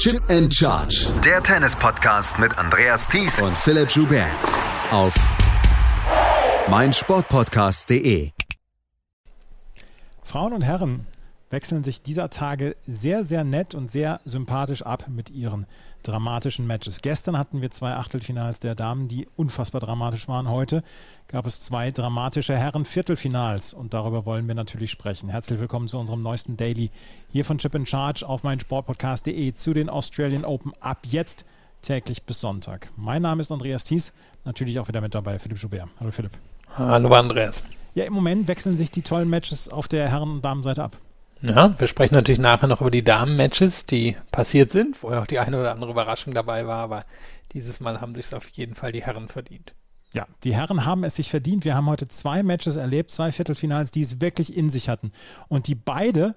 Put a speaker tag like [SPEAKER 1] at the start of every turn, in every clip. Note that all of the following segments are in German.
[SPEAKER 1] Chip and Charge.
[SPEAKER 2] Der Tennis-Podcast mit Andreas Thies
[SPEAKER 1] und Philipp Joubert. Auf meinsportpodcast.de.
[SPEAKER 3] Frauen und Herren wechseln sich dieser Tage sehr, sehr nett und sehr sympathisch ab mit ihren dramatischen Matches. Gestern hatten wir zwei Achtelfinals der Damen, die unfassbar dramatisch waren. Heute gab es zwei dramatische Herren-Viertelfinals und darüber wollen wir natürlich sprechen. Herzlich willkommen zu unserem neuesten Daily hier von Chip in Charge auf meinsportpodcast.de zu den Australian Open ab jetzt täglich bis Sonntag. Mein Name ist Andreas Thies, natürlich auch wieder mit dabei Philipp Joubert. Hallo Philipp.
[SPEAKER 4] Hallo Andreas.
[SPEAKER 3] Ja, im Moment wechseln sich die tollen Matches auf der Herren- und Damenseite ab.
[SPEAKER 4] Ja, wir sprechen natürlich nachher noch über die Damen-Matches, die passiert sind, wo ja auch die eine oder andere Überraschung dabei war, aber dieses Mal haben sich auf jeden Fall die Herren verdient.
[SPEAKER 3] Ja, die Herren haben es sich verdient. Wir haben heute zwei Matches erlebt, zwei Viertelfinals, die es wirklich in sich hatten. Und die beide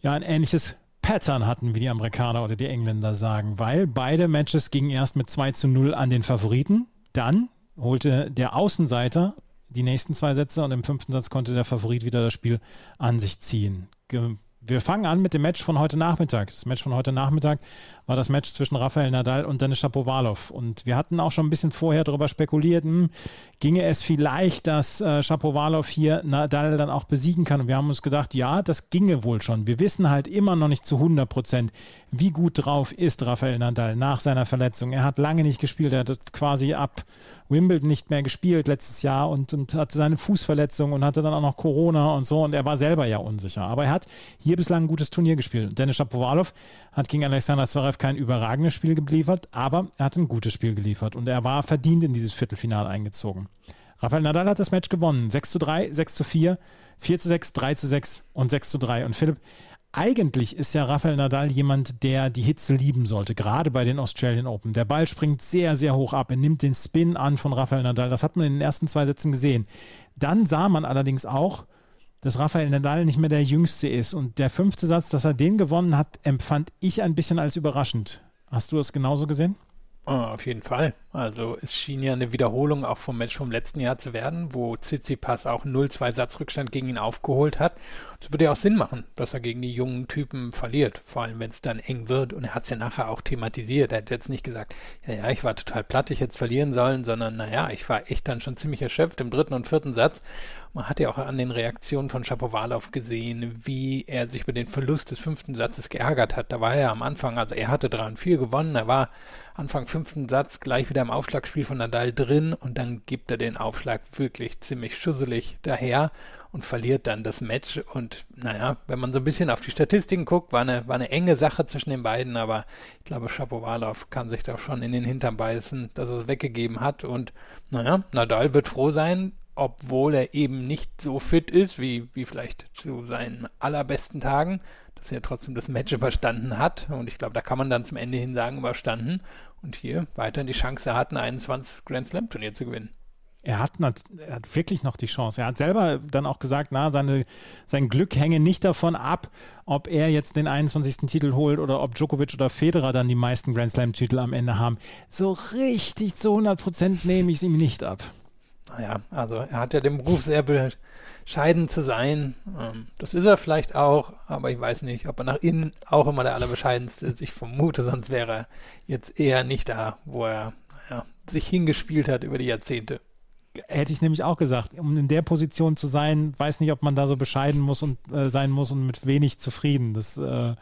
[SPEAKER 3] ja ein ähnliches Pattern hatten, wie die Amerikaner oder die Engländer sagen, weil beide Matches gingen erst mit 2 zu 0 an den Favoriten. Dann holte der Außenseiter die nächsten zwei Sätze und im fünften Satz konnte der Favorit wieder das Spiel an sich ziehen wir fangen an mit dem Match von heute Nachmittag. Das Match von heute Nachmittag war das Match zwischen Rafael Nadal und Denis Shapovalov. Und wir hatten auch schon ein bisschen vorher darüber spekuliert, hm, ginge es vielleicht, dass äh, Shapovalov hier Nadal dann auch besiegen kann. Und wir haben uns gedacht, ja, das ginge wohl schon. Wir wissen halt immer noch nicht zu 100 Prozent, wie gut drauf ist Rafael Nadal nach seiner Verletzung. Er hat lange nicht gespielt. Er hat quasi ab Wimbledon nicht mehr gespielt letztes Jahr und, und hatte seine Fußverletzung und hatte dann auch noch Corona und so. Und er war selber ja unsicher. Aber er hat hier bislang ein gutes Turnier gespielt. Dennis Shapovalov hat gegen Alexander Zverev kein überragendes Spiel geliefert, aber er hat ein gutes Spiel geliefert und er war verdient in dieses Viertelfinale eingezogen. Rafael Nadal hat das Match gewonnen. 6 zu 3, 6 zu 4, 4 zu 6, 3 zu 6 und 6 zu 3. Und Philipp, eigentlich ist ja Rafael Nadal jemand, der die Hitze lieben sollte, gerade bei den Australian Open. Der Ball springt sehr, sehr hoch ab. Er nimmt den Spin an von Rafael Nadal. Das hat man in den ersten zwei Sätzen gesehen. Dann sah man allerdings auch, dass Rafael Nadal nicht mehr der Jüngste ist. Und der fünfte Satz, dass er den gewonnen hat, empfand ich ein bisschen als überraschend. Hast du das genauso gesehen?
[SPEAKER 4] Oh, auf jeden Fall. Also es schien ja eine Wiederholung auch vom Match vom letzten Jahr zu werden, wo Tsitsipas auch 0-2 Satzrückstand gegen ihn aufgeholt hat. Es würde ja auch Sinn machen, dass er gegen die jungen Typen verliert, vor allem wenn es dann eng wird. Und er hat es ja nachher auch thematisiert. Er hat jetzt nicht gesagt, ja, ja, ich war total platt, ich hätte es verlieren sollen, sondern naja, ich war echt dann schon ziemlich erschöpft im dritten und vierten Satz. Man hat ja auch an den Reaktionen von Shapovalov gesehen, wie er sich über den Verlust des fünften Satzes geärgert hat. Da war er am Anfang, also er hatte 3 und 4 gewonnen, er war Anfang fünften Satz gleich wieder im Aufschlagspiel von Nadal drin und dann gibt er den Aufschlag wirklich ziemlich schusselig daher und verliert dann das Match. Und naja, wenn man so ein bisschen auf die Statistiken guckt, war eine, war eine enge Sache zwischen den beiden, aber ich glaube, Shapovalov kann sich da schon in den Hintern beißen, dass er es weggegeben hat. Und naja, Nadal wird froh sein, obwohl er eben nicht so fit ist, wie, wie vielleicht zu seinen allerbesten Tagen, dass er trotzdem das Match überstanden hat. Und ich glaube, da kann man dann zum Ende hin sagen, überstanden. Und hier weiterhin die Chance hat, ein 21 Grand Slam Turnier zu gewinnen.
[SPEAKER 3] Er hat, er hat wirklich noch die Chance. Er hat selber dann auch gesagt, na, seine, sein Glück hänge nicht davon ab, ob er jetzt den 21. Titel holt oder ob Djokovic oder Federer dann die meisten Grand Slam Titel am Ende haben. So richtig zu 100 Prozent nehme ich es ihm nicht ab.
[SPEAKER 4] Naja, also er hat ja den Beruf sehr bescheiden zu sein. Ähm, das ist er vielleicht auch, aber ich weiß nicht, ob er nach innen auch immer der Allerbescheidenste ist. Ich vermute, sonst wäre er jetzt eher nicht da, wo er naja, sich hingespielt hat über die Jahrzehnte.
[SPEAKER 3] Hätte ich nämlich auch gesagt, um in der Position zu sein, weiß nicht, ob man da so bescheiden muss und äh, sein muss und mit wenig zufrieden. Das äh,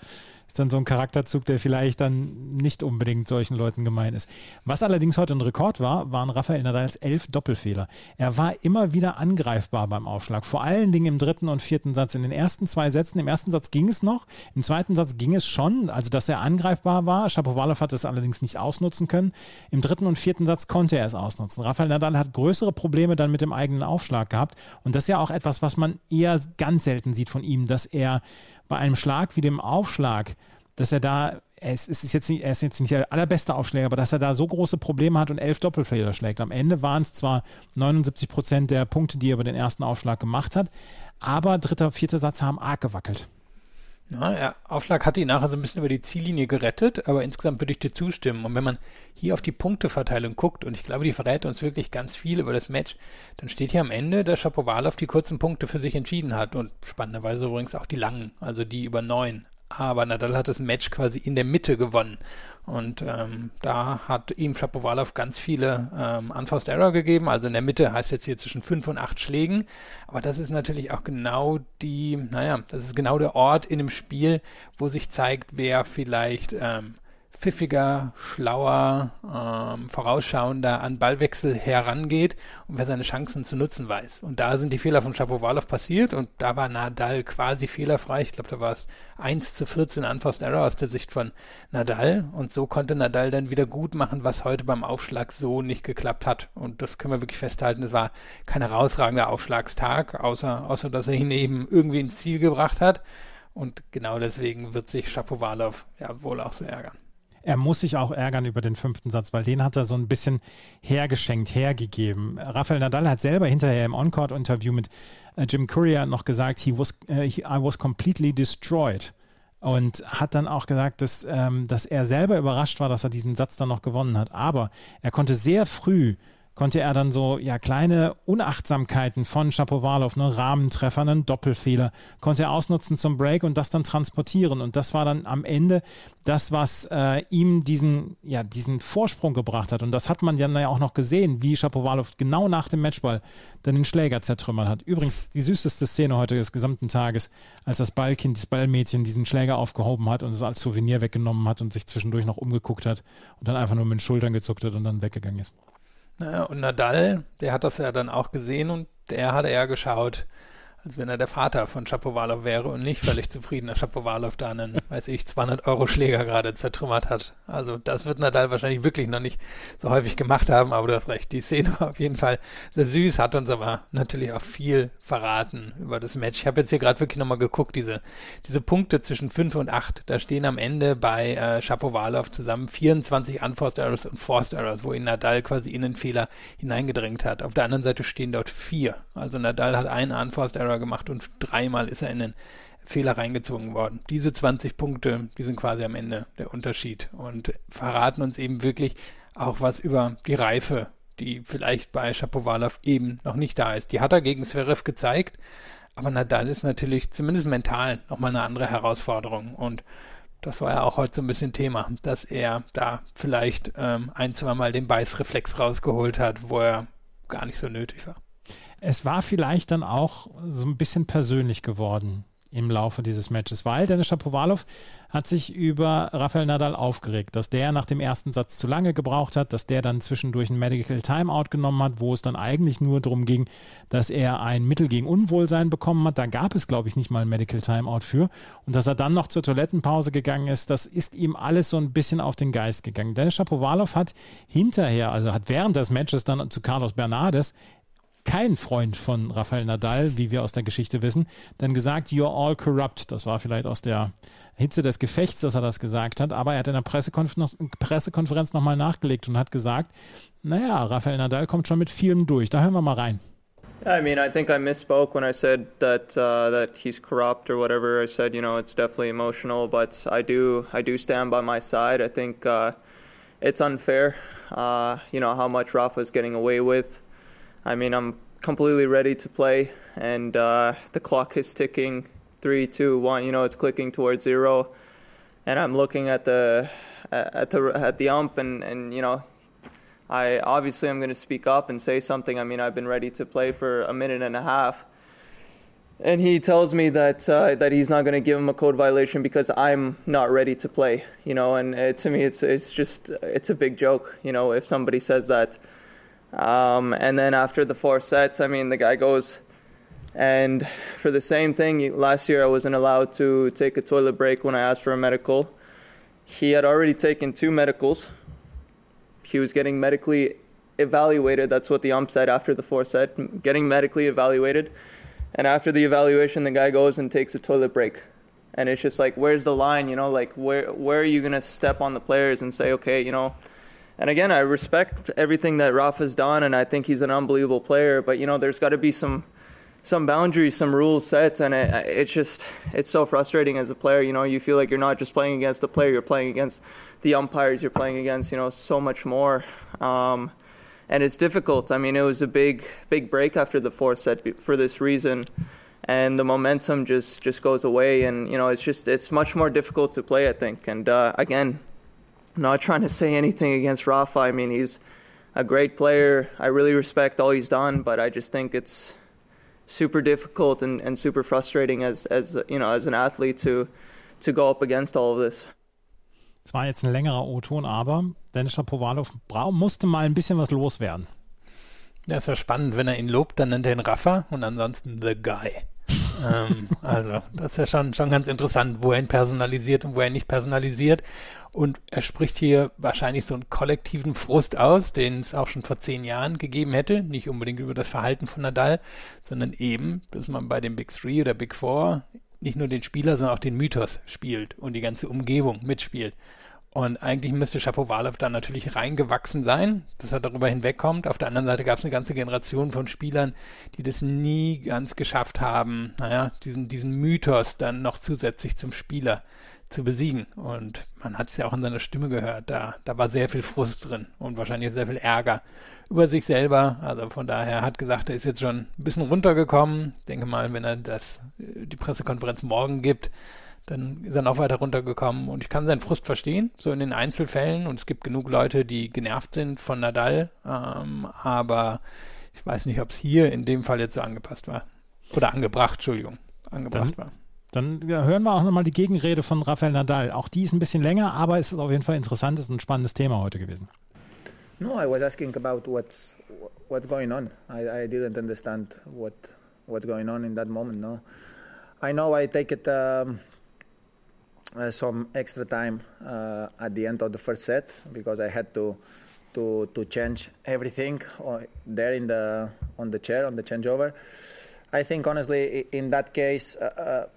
[SPEAKER 3] ist dann so ein Charakterzug, der vielleicht dann nicht unbedingt solchen Leuten gemein ist. Was allerdings heute ein Rekord war, waren Rafael Nadals elf Doppelfehler. Er war immer wieder angreifbar beim Aufschlag, vor allen Dingen im dritten und vierten Satz. In den ersten zwei Sätzen, im ersten Satz ging es noch, im zweiten Satz ging es schon, also dass er angreifbar war. Shapovalov hat es allerdings nicht ausnutzen können. Im dritten und vierten Satz konnte er es ausnutzen. Rafael Nadal hat größere Probleme dann mit dem eigenen Aufschlag gehabt und das ist ja auch etwas, was man eher ganz selten sieht von ihm, dass er bei einem Schlag wie dem Aufschlag, dass er da, es ist jetzt nicht, er ist jetzt nicht der allerbeste Aufschläger, aber dass er da so große Probleme hat und elf Doppelfehler schlägt. Am Ende waren es zwar 79 Prozent der Punkte, die er über den ersten Aufschlag gemacht hat, aber dritter, vierter Satz haben arg gewackelt.
[SPEAKER 4] Ja, Aufschlag hat ihn nachher so ein bisschen über die Ziellinie gerettet, aber insgesamt würde ich dir zustimmen. Und wenn man hier auf die Punkteverteilung guckt, und ich glaube, die verrät uns wirklich ganz viel über das Match, dann steht hier am Ende, dass Shapovalov die kurzen Punkte für sich entschieden hat und spannenderweise übrigens auch die langen, also die über neun. Aber Nadal hat das Match quasi in der Mitte gewonnen. Und ähm, da hat ihm Shapovalov ganz viele ähm, Unforced Error gegeben. Also in der Mitte heißt jetzt hier zwischen fünf und acht Schlägen. Aber das ist natürlich auch genau die, naja, das ist genau der Ort in dem Spiel, wo sich zeigt, wer vielleicht ähm, pfiffiger, schlauer, ähm, vorausschauender an Ballwechsel herangeht und wer seine Chancen zu nutzen weiß. Und da sind die Fehler von Shapovalov passiert und da war Nadal quasi fehlerfrei. Ich glaube, da war es 1 zu 14 Unforced Error aus der Sicht von Nadal und so konnte Nadal dann wieder gut machen, was heute beim Aufschlag so nicht geklappt hat. Und das können wir wirklich festhalten. Es war kein herausragender Aufschlagstag, außer, außer dass er ihn eben irgendwie ins Ziel gebracht hat. Und genau deswegen wird sich Shapovalov ja wohl auch so ärgern
[SPEAKER 3] er muss sich auch ärgern über den fünften Satz, weil den hat er so ein bisschen hergeschenkt, hergegeben. Rafael Nadal hat selber hinterher im On-Court-Interview mit äh, Jim Courier noch gesagt, he was, uh, he, I was completely destroyed. Und hat dann auch gesagt, dass, ähm, dass er selber überrascht war, dass er diesen Satz dann noch gewonnen hat. Aber er konnte sehr früh konnte er dann so ja kleine Unachtsamkeiten von Shapovalov, ne, Rahmentreffer, einen Doppelfehler, konnte er ausnutzen zum Break und das dann transportieren und das war dann am Ende das, was äh, ihm diesen ja diesen Vorsprung gebracht hat und das hat man ja auch noch gesehen, wie Shapovalov genau nach dem Matchball dann den Schläger zertrümmert hat. Übrigens die süßeste Szene heute des gesamten Tages, als das Ballkind, das Ballmädchen diesen Schläger aufgehoben hat und es als Souvenir weggenommen hat und sich zwischendurch noch umgeguckt hat und dann einfach nur mit den Schultern gezuckt hat und dann weggegangen ist.
[SPEAKER 4] Naja, und Nadal, der hat das ja dann auch gesehen und der hat eher geschaut, als wenn er der Vater von Shapovalov wäre und nicht völlig zufrieden, dass Shapovalov da einen, weiß ich, 200 Euro Schläger gerade zertrümmert hat. Also das wird Nadal wahrscheinlich wirklich noch nicht so häufig gemacht haben, aber du hast recht, die Szene war auf jeden Fall sehr süß, hat uns aber natürlich auch viel verraten über das Match. Ich habe jetzt hier gerade wirklich nochmal geguckt, diese, diese Punkte zwischen 5 und 8, da stehen am Ende bei äh, Shapovalov zusammen 24 Unforced Errors und Forced Errors, wo ihn Nadal quasi in den Fehler hineingedrängt hat. Auf der anderen Seite stehen dort vier. Also Nadal hat einen Unforced Error Fehler gemacht und dreimal ist er in den Fehler reingezogen worden. Diese 20 Punkte, die sind quasi am Ende der Unterschied und verraten uns eben wirklich auch was über die Reife, die vielleicht bei Shapovalov eben noch nicht da ist. Die hat er gegen Zverev gezeigt, aber Nadal ist natürlich zumindest mental nochmal eine andere Herausforderung und das war ja auch heute so ein bisschen Thema, dass er da vielleicht ähm, ein, zweimal den Beißreflex rausgeholt hat, wo er gar nicht so nötig war
[SPEAKER 3] es war vielleicht dann auch so ein bisschen persönlich geworden im Laufe dieses Matches, weil Dennis Shapovalov hat sich über Rafael Nadal aufgeregt, dass der nach dem ersten Satz zu lange gebraucht hat, dass der dann zwischendurch ein Medical Timeout genommen hat, wo es dann eigentlich nur darum ging, dass er ein Mittel gegen Unwohlsein bekommen hat. Da gab es, glaube ich, nicht mal ein Medical Timeout für. Und dass er dann noch zur Toilettenpause gegangen ist, das ist ihm alles so ein bisschen auf den Geist gegangen. Dennis Shapovalov hat hinterher, also hat während des Matches dann zu Carlos Bernardes kein Freund von Rafael Nadal, wie wir aus der Geschichte wissen, dann gesagt, you're all corrupt. Das war vielleicht aus der Hitze des Gefechts, dass er das gesagt hat, aber er hat in der Pressekonferenz, Pressekonferenz nochmal nachgelegt und hat gesagt, naja, Rafael Nadal kommt schon mit vielem durch. Da hören wir mal rein.
[SPEAKER 5] I mean, I think I misspoke when I said that uh, that he's corrupt or whatever. I said, you know, it's definitely emotional, but I do I do stand by my side. I think uh, it's unfair, uh, you know, how much Rafa's getting away with. I mean, I'm completely ready to play, and uh, the clock is ticking. Three, two, one. You know, it's clicking towards zero, and I'm looking at the at the at the ump, and and you know, I obviously I'm going to speak up and say something. I mean, I've been ready to play for a minute and a half, and he tells me that uh, that he's not going to give him a code violation because I'm not ready to play. You know, and uh, to me, it's it's just it's a big joke. You know, if somebody says that. Um, and then after the four sets, I mean, the guy goes, and for the same thing, last year I wasn't allowed to take a toilet break when I asked for a medical. He had already taken two medicals. He was getting medically evaluated. That's what the ump said after the four set, getting medically evaluated. And after the evaluation, the guy goes and takes a toilet break. And it's just like, where's the line? You know, like where where are you gonna step on the players and say, okay, you know, and again, I respect everything that Rafa's done, and I think he's an unbelievable player. But you know, there's got to be some some boundaries, some rules set, and it, it's just it's so frustrating as a player. You know, you feel like you're not just playing against the player, you're playing against the umpires, you're playing against you know so much more. Um, and it's difficult. I mean, it was a big big break after the fourth set for this reason. and the momentum just just goes away, and you know it's just it's much more difficult to play, I think. And uh, again, not trying to say anything against Rafa. I mean, he's a great player. I really respect all he's done, but I just think it's super difficult and, and super frustrating as as you know as an athlete to to go up against all of this.
[SPEAKER 3] Es war jetzt ein längerer O-Ton, aber Dennis Shapovalov musste mal ein bisschen was loswerden.
[SPEAKER 4] Ja, ist ja spannend, wenn er ihn lobt, dann nennt er ihn Rafa und ansonsten The Guy. Ähm, also, das ist ja schon, schon ganz interessant, wo er ihn personalisiert und wo er ihn nicht personalisiert. Und er spricht hier wahrscheinlich so einen kollektiven Frust aus, den es auch schon vor zehn Jahren gegeben hätte. Nicht unbedingt über das Verhalten von Nadal, sondern eben, dass man bei dem Big Three oder Big Four nicht nur den Spieler, sondern auch den Mythos spielt und die ganze Umgebung mitspielt. Und eigentlich müsste Shapovalov da natürlich reingewachsen sein, dass er darüber hinwegkommt. Auf der anderen Seite gab es eine ganze Generation von Spielern, die das nie ganz geschafft haben, naja, diesen, diesen Mythos dann noch zusätzlich zum Spieler zu besiegen. Und man hat es ja auch in seiner Stimme gehört, da, da war sehr viel Frust drin und wahrscheinlich sehr viel Ärger über sich selber. Also von daher hat gesagt, er ist jetzt schon ein bisschen runtergekommen. Ich denke mal, wenn er das, die Pressekonferenz morgen gibt, dann ist er noch weiter runtergekommen und ich kann seinen Frust verstehen, so in den Einzelfällen und es gibt genug Leute, die genervt sind von Nadal, ähm, aber ich weiß nicht, ob es hier in dem Fall jetzt so angepasst war. Oder angebracht, Entschuldigung, angebracht
[SPEAKER 3] dann,
[SPEAKER 4] war.
[SPEAKER 3] Dann ja, hören wir auch nochmal die Gegenrede von Rafael Nadal. Auch die ist ein bisschen länger, aber es ist auf jeden Fall interessant, ist ein spannendes Thema heute gewesen.
[SPEAKER 6] No, I was asking about what's what's going on. I, I didn't understand what what's going on in that moment. No, I know I take it um, uh, some extra time uh, at the end of the first set because I had to to to change everything there in the on the chair on the changeover. I think honestly, in that case, uh,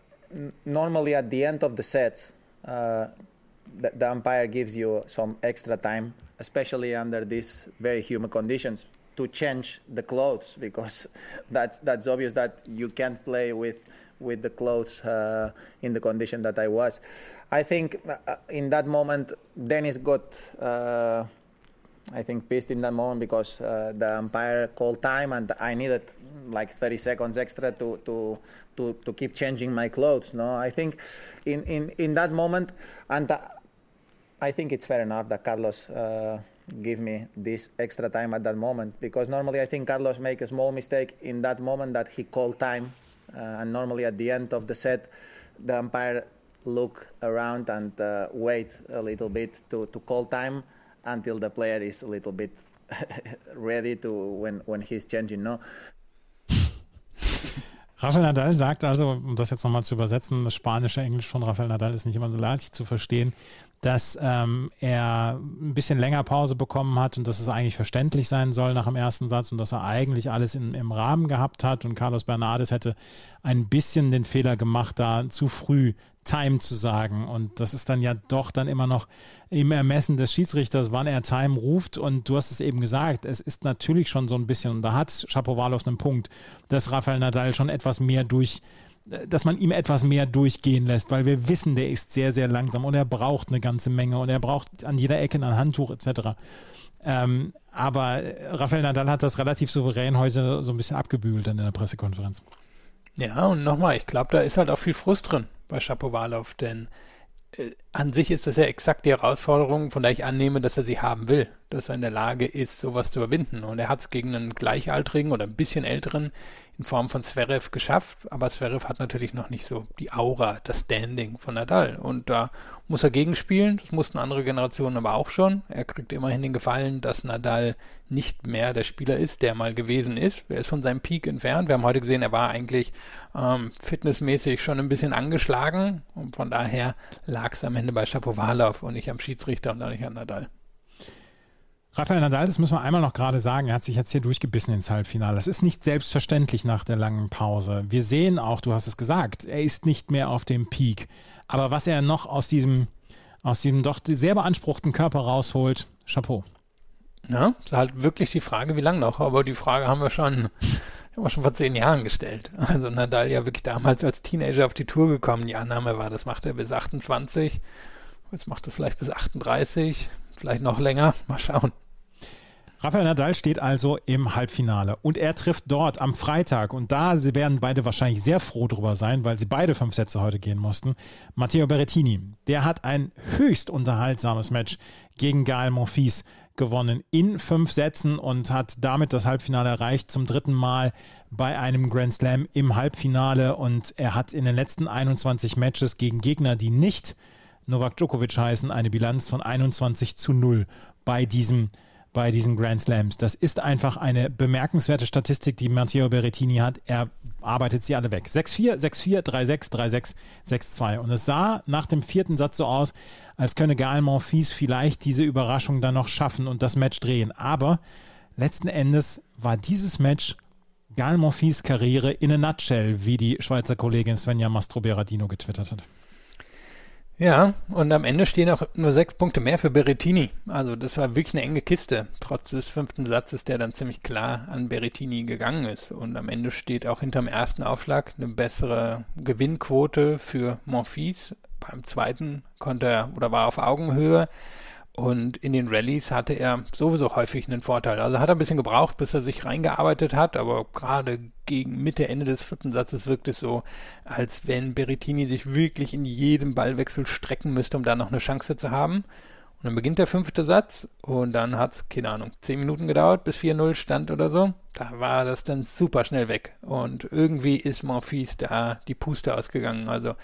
[SPEAKER 6] normally at the end of the sets, the, the umpire gives you some extra time, especially under these very humid conditions to change the clothes because that's that's obvious that you can't play with with the clothes uh, in the condition that I was. I think uh, in that moment, Dennis got, uh, I think, pissed in that moment because uh, the umpire called time and I needed like 30 seconds extra to, to, to, to keep changing my clothes. No, I think in, in, in that moment, and uh, I think it's fair enough that Carlos uh, give me this extra time at that moment because normally I think Carlos make a small mistake in that moment that he called time uh, and normally at the end of the set, the umpire look around and uh, wait a little bit to, to call time until the player is a little bit ready to when when he's changing. No.
[SPEAKER 3] Rafael Nadal sagt also, um das jetzt nochmal zu übersetzen, das spanische Englisch von Rafael Nadal ist nicht immer so leicht zu verstehen, dass ähm, er ein bisschen länger Pause bekommen hat und dass es eigentlich verständlich sein soll nach dem ersten Satz und dass er eigentlich alles in, im Rahmen gehabt hat und Carlos Bernardes hätte ein bisschen den Fehler gemacht, da zu früh Time zu sagen. Und das ist dann ja doch dann immer noch im Ermessen des Schiedsrichters, wann er Time ruft. Und du hast es eben gesagt, es ist natürlich schon so ein bisschen, und da hat Shapovalov einen Punkt, dass Rafael Nadal schon etwas mehr durch dass man ihm etwas mehr durchgehen lässt, weil wir wissen, der ist sehr, sehr langsam und er braucht eine ganze Menge und er braucht an jeder Ecke ein Handtuch etc. Ähm, aber Rafael Nadal hat das relativ souverän heute so ein bisschen abgebügelt in der Pressekonferenz.
[SPEAKER 4] Ja, und nochmal, ich glaube, da ist halt auch viel Frust drin bei Shapovalov, denn äh, an sich ist das ja exakt die Herausforderung, von der ich annehme, dass er sie haben will, dass er in der Lage ist, sowas zu überwinden. Und er hat es gegen einen Gleichaltrigen oder ein bisschen älteren in Form von Zverev geschafft, aber Zverev hat natürlich noch nicht so die Aura, das Standing von Nadal. Und da muss er gegenspielen, das mussten andere Generationen aber auch schon. Er kriegt immerhin den Gefallen, dass Nadal nicht mehr der Spieler ist, der mal gewesen ist. Er ist von seinem Peak entfernt. Wir haben heute gesehen, er war eigentlich ähm, fitnessmäßig schon ein bisschen angeschlagen und von daher lag es am Ende bei Shapovalov und nicht am Schiedsrichter und auch nicht an Nadal.
[SPEAKER 3] Rafael Nadal, das müssen wir einmal noch gerade sagen, er hat sich jetzt hier durchgebissen ins Halbfinale. Das ist nicht selbstverständlich nach der langen Pause. Wir sehen auch, du hast es gesagt, er ist nicht mehr auf dem Peak. Aber was er noch aus diesem, aus diesem doch sehr beanspruchten Körper rausholt, Chapeau.
[SPEAKER 4] Ja, ist halt wirklich die Frage, wie lange noch. Aber die Frage haben wir schon, haben wir schon vor zehn Jahren gestellt. Also Nadal ja wirklich damals als Teenager auf die Tour gekommen. Die Annahme war, das macht er bis 28. Jetzt macht er vielleicht bis 38 vielleicht noch länger. Mal schauen.
[SPEAKER 3] Rafael Nadal steht also im Halbfinale und er trifft dort am Freitag und da werden beide wahrscheinlich sehr froh drüber sein, weil sie beide fünf Sätze heute gehen mussten. Matteo Berrettini, der hat ein höchst unterhaltsames Match gegen Gael Monfils gewonnen in fünf Sätzen und hat damit das Halbfinale erreicht, zum dritten Mal bei einem Grand Slam im Halbfinale. Und er hat in den letzten 21 Matches gegen Gegner, die nicht Novak Djokovic heißen, eine Bilanz von 21 zu 0 bei diesem bei diesen Grand Slams. Das ist einfach eine bemerkenswerte Statistik, die Matteo Berrettini hat. Er arbeitet sie alle weg. 6-4, 6-4, 3-6, 3-6, 6-2. Und es sah nach dem vierten Satz so aus, als könne Gael Monfils vielleicht diese Überraschung dann noch schaffen und das Match drehen. Aber letzten Endes war dieses Match Gael Monfils Karriere in a nutshell, wie die Schweizer Kollegin Svenja Mastro Berardino getwittert hat.
[SPEAKER 4] Ja, und am Ende stehen auch nur sechs Punkte mehr für Berrettini. Also das war wirklich eine enge Kiste. Trotz des fünften Satzes, der dann ziemlich klar an Berrettini gegangen ist. Und am Ende steht auch hinterm ersten Aufschlag eine bessere Gewinnquote für Monfils. Beim zweiten konnte er oder war auf Augenhöhe. Und in den Rallyes hatte er sowieso häufig einen Vorteil. Also hat er ein bisschen gebraucht, bis er sich reingearbeitet hat, aber gerade gegen Mitte, Ende des vierten Satzes wirkt es so, als wenn Berrettini sich wirklich in jedem Ballwechsel strecken müsste, um da noch eine Chance zu haben. Und dann beginnt der fünfte Satz und dann hat es, keine Ahnung, zehn Minuten gedauert, bis 4-0 stand oder so. Da war das dann super schnell weg. Und irgendwie ist Monfils da die Puste ausgegangen. Also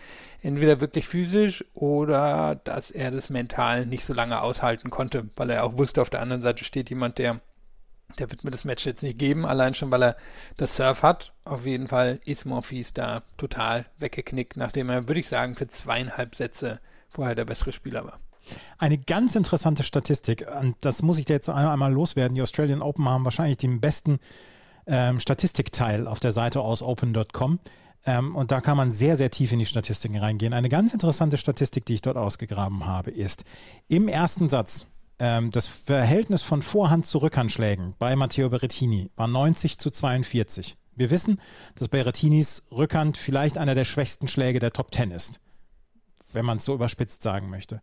[SPEAKER 4] entweder wirklich physisch oder dass er das mental nicht so lange aushalten konnte, weil er auch wusste, auf der anderen Seite steht jemand, der der wird mir das Match jetzt nicht geben, allein schon, weil er das Surf hat. Auf jeden Fall ist Monfils da total weggeknickt, nachdem er, würde ich sagen, für zweieinhalb Sätze vorher der bessere Spieler war.
[SPEAKER 3] Eine ganz interessante Statistik, und das muss ich dir jetzt einmal loswerden. Die Australian Open haben wahrscheinlich den besten ähm, Statistikteil auf der Seite aus open.com. Ähm, und da kann man sehr, sehr tief in die Statistiken reingehen. Eine ganz interessante Statistik, die ich dort ausgegraben habe, ist im ersten Satz ähm, das Verhältnis von Vorhand zu Rückhandschlägen bei Matteo Berrettini war 90 zu 42. Wir wissen, dass Berrettinis Rückhand vielleicht einer der schwächsten Schläge der Top 10 ist, wenn man es so überspitzt sagen möchte.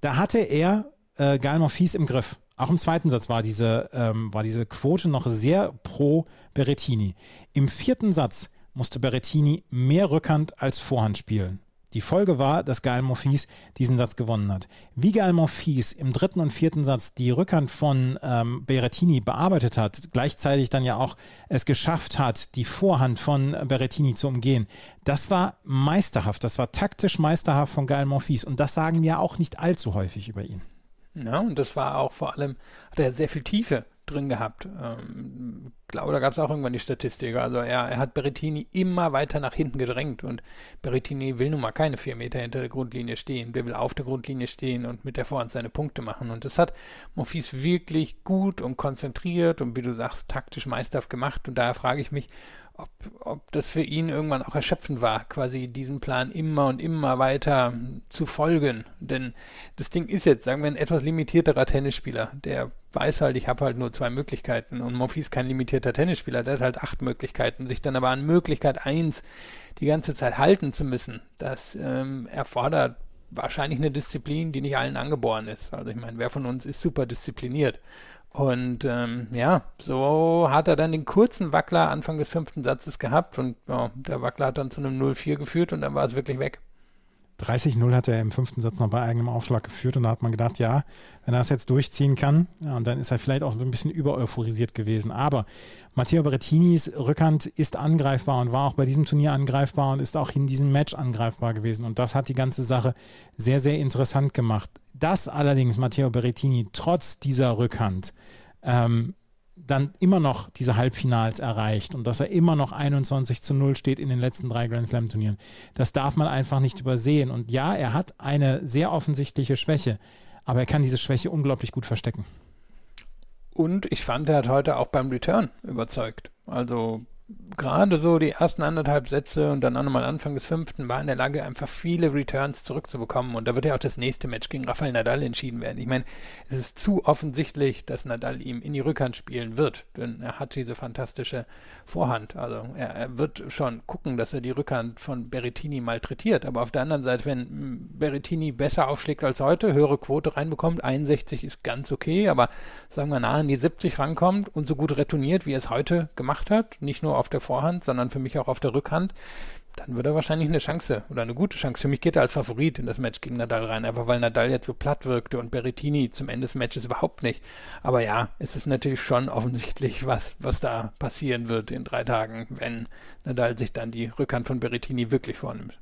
[SPEAKER 3] Da hatte er äh, Gael Fies im Griff. Auch im zweiten Satz war diese, ähm, war diese Quote noch sehr pro Berrettini. Im vierten Satz musste Berrettini mehr Rückhand als Vorhand spielen. Die Folge war, dass Gael Monfils diesen Satz gewonnen hat. Wie Gael Monfils im dritten und vierten Satz die Rückhand von ähm, Berrettini bearbeitet hat, gleichzeitig dann ja auch es geschafft hat, die Vorhand von Berrettini zu umgehen, das war meisterhaft. Das war taktisch meisterhaft von Gael Monfils. Und das sagen wir auch nicht allzu häufig über ihn.
[SPEAKER 4] Ja, und das war auch vor allem, hat er sehr viel Tiefe drin gehabt. Ähm, glaube, da gab es auch irgendwann die Statistik. Also er, er hat Berrettini immer weiter nach hinten gedrängt und Berrettini will nun mal keine vier Meter hinter der Grundlinie stehen. Der will auf der Grundlinie stehen und mit der Vorhand seine Punkte machen. Und das hat Monfils wirklich gut und konzentriert und wie du sagst, taktisch meisterhaft gemacht. Und daher frage ich mich, ob, ob das für ihn irgendwann auch erschöpfend war, quasi diesen Plan immer und immer weiter zu folgen. Denn das Ding ist jetzt, sagen wir, ein etwas limitierterer Tennisspieler, der weiß halt, ich habe halt nur zwei Möglichkeiten und Murphy ist kein limitierter Tennisspieler, der hat halt acht Möglichkeiten. Sich dann aber an Möglichkeit eins die ganze Zeit halten zu müssen, das ähm, erfordert wahrscheinlich eine Disziplin, die nicht allen angeboren ist. Also ich meine, wer von uns ist super diszipliniert? Und ähm, ja, so hat er dann den kurzen Wackler Anfang des fünften Satzes gehabt und ja, der Wackler hat dann zu einem 0-4 geführt und dann war es wirklich weg.
[SPEAKER 3] 30-0 hat er im fünften Satz noch bei eigenem Aufschlag geführt und da hat man gedacht, ja, wenn er das jetzt durchziehen kann, ja, und dann ist er vielleicht auch ein bisschen übereuphorisiert gewesen. Aber Matteo Berrettinis Rückhand ist angreifbar und war auch bei diesem Turnier angreifbar und ist auch in diesem Match angreifbar gewesen. Und das hat die ganze Sache sehr, sehr interessant gemacht. Dass allerdings Matteo Berrettini trotz dieser Rückhand ähm, dann immer noch diese Halbfinals erreicht und dass er immer noch 21 zu 0 steht in den letzten drei Grand Slam Turnieren. Das darf man einfach nicht übersehen. Und ja, er hat eine sehr offensichtliche Schwäche, aber er kann diese Schwäche unglaublich gut verstecken.
[SPEAKER 4] Und ich fand, er hat heute auch beim Return überzeugt. Also gerade so die ersten anderthalb Sätze und dann auch nochmal Anfang des fünften war in der Lage, einfach viele Returns zurückzubekommen. Und da wird ja auch das nächste Match gegen Rafael Nadal entschieden werden. Ich meine, es ist zu offensichtlich, dass Nadal ihm in die Rückhand spielen wird, denn er hat diese fantastische Vorhand. Also er, er wird schon gucken, dass er die Rückhand von Berrettini malträtiert. Aber auf der anderen Seite, wenn Berrettini besser aufschlägt als heute, höhere Quote reinbekommt, 61 ist ganz okay, aber sagen wir nah an die 70 rankommt und so gut retourniert, wie er es heute gemacht hat, nicht nur auf der Vorhand, sondern für mich auch auf der Rückhand, dann wird er wahrscheinlich eine Chance oder eine gute Chance. Für mich geht er als Favorit in das Match gegen Nadal rein, einfach weil Nadal jetzt so platt wirkte und Berrettini zum Ende des Matches überhaupt nicht. Aber ja, es ist natürlich schon offensichtlich, was, was da passieren wird in drei Tagen, wenn Nadal sich dann die Rückhand von Berrettini wirklich vornimmt.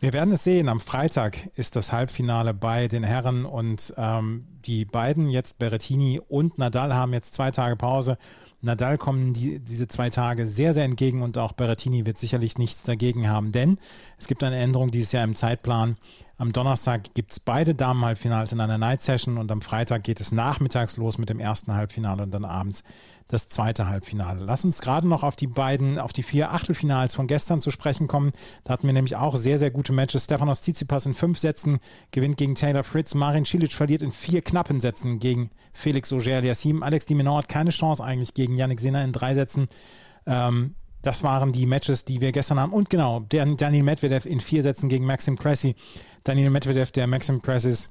[SPEAKER 3] Wir werden es sehen. Am Freitag ist das Halbfinale bei den Herren und ähm, die beiden jetzt Berrettini und Nadal haben jetzt zwei Tage Pause Nadal kommen die, diese zwei Tage sehr, sehr entgegen und auch Berrettini wird sicherlich nichts dagegen haben, denn es gibt eine Änderung dieses Jahr im Zeitplan. Am Donnerstag gibt es beide Damenhalbfinals in einer Night Session und am Freitag geht es nachmittags los mit dem ersten Halbfinale und dann abends das zweite Halbfinale. Lass uns gerade noch auf die beiden, auf die vier Achtelfinals von gestern zu sprechen kommen. Da hatten wir nämlich auch sehr, sehr gute Matches. Stefanos Tsitsipas in fünf Sätzen gewinnt gegen Taylor Fritz. Marin Cilic verliert in vier knappen Sätzen gegen Felix Auger-Aliassime. Alex Dimenor hat keine Chance eigentlich gegen Yannick Sinner in drei Sätzen. Ähm, das waren die Matches, die wir gestern haben. Und genau, Daniel Medvedev in vier Sätzen gegen Maxim Cressy. Daniel Medvedev, der Maxim Cressys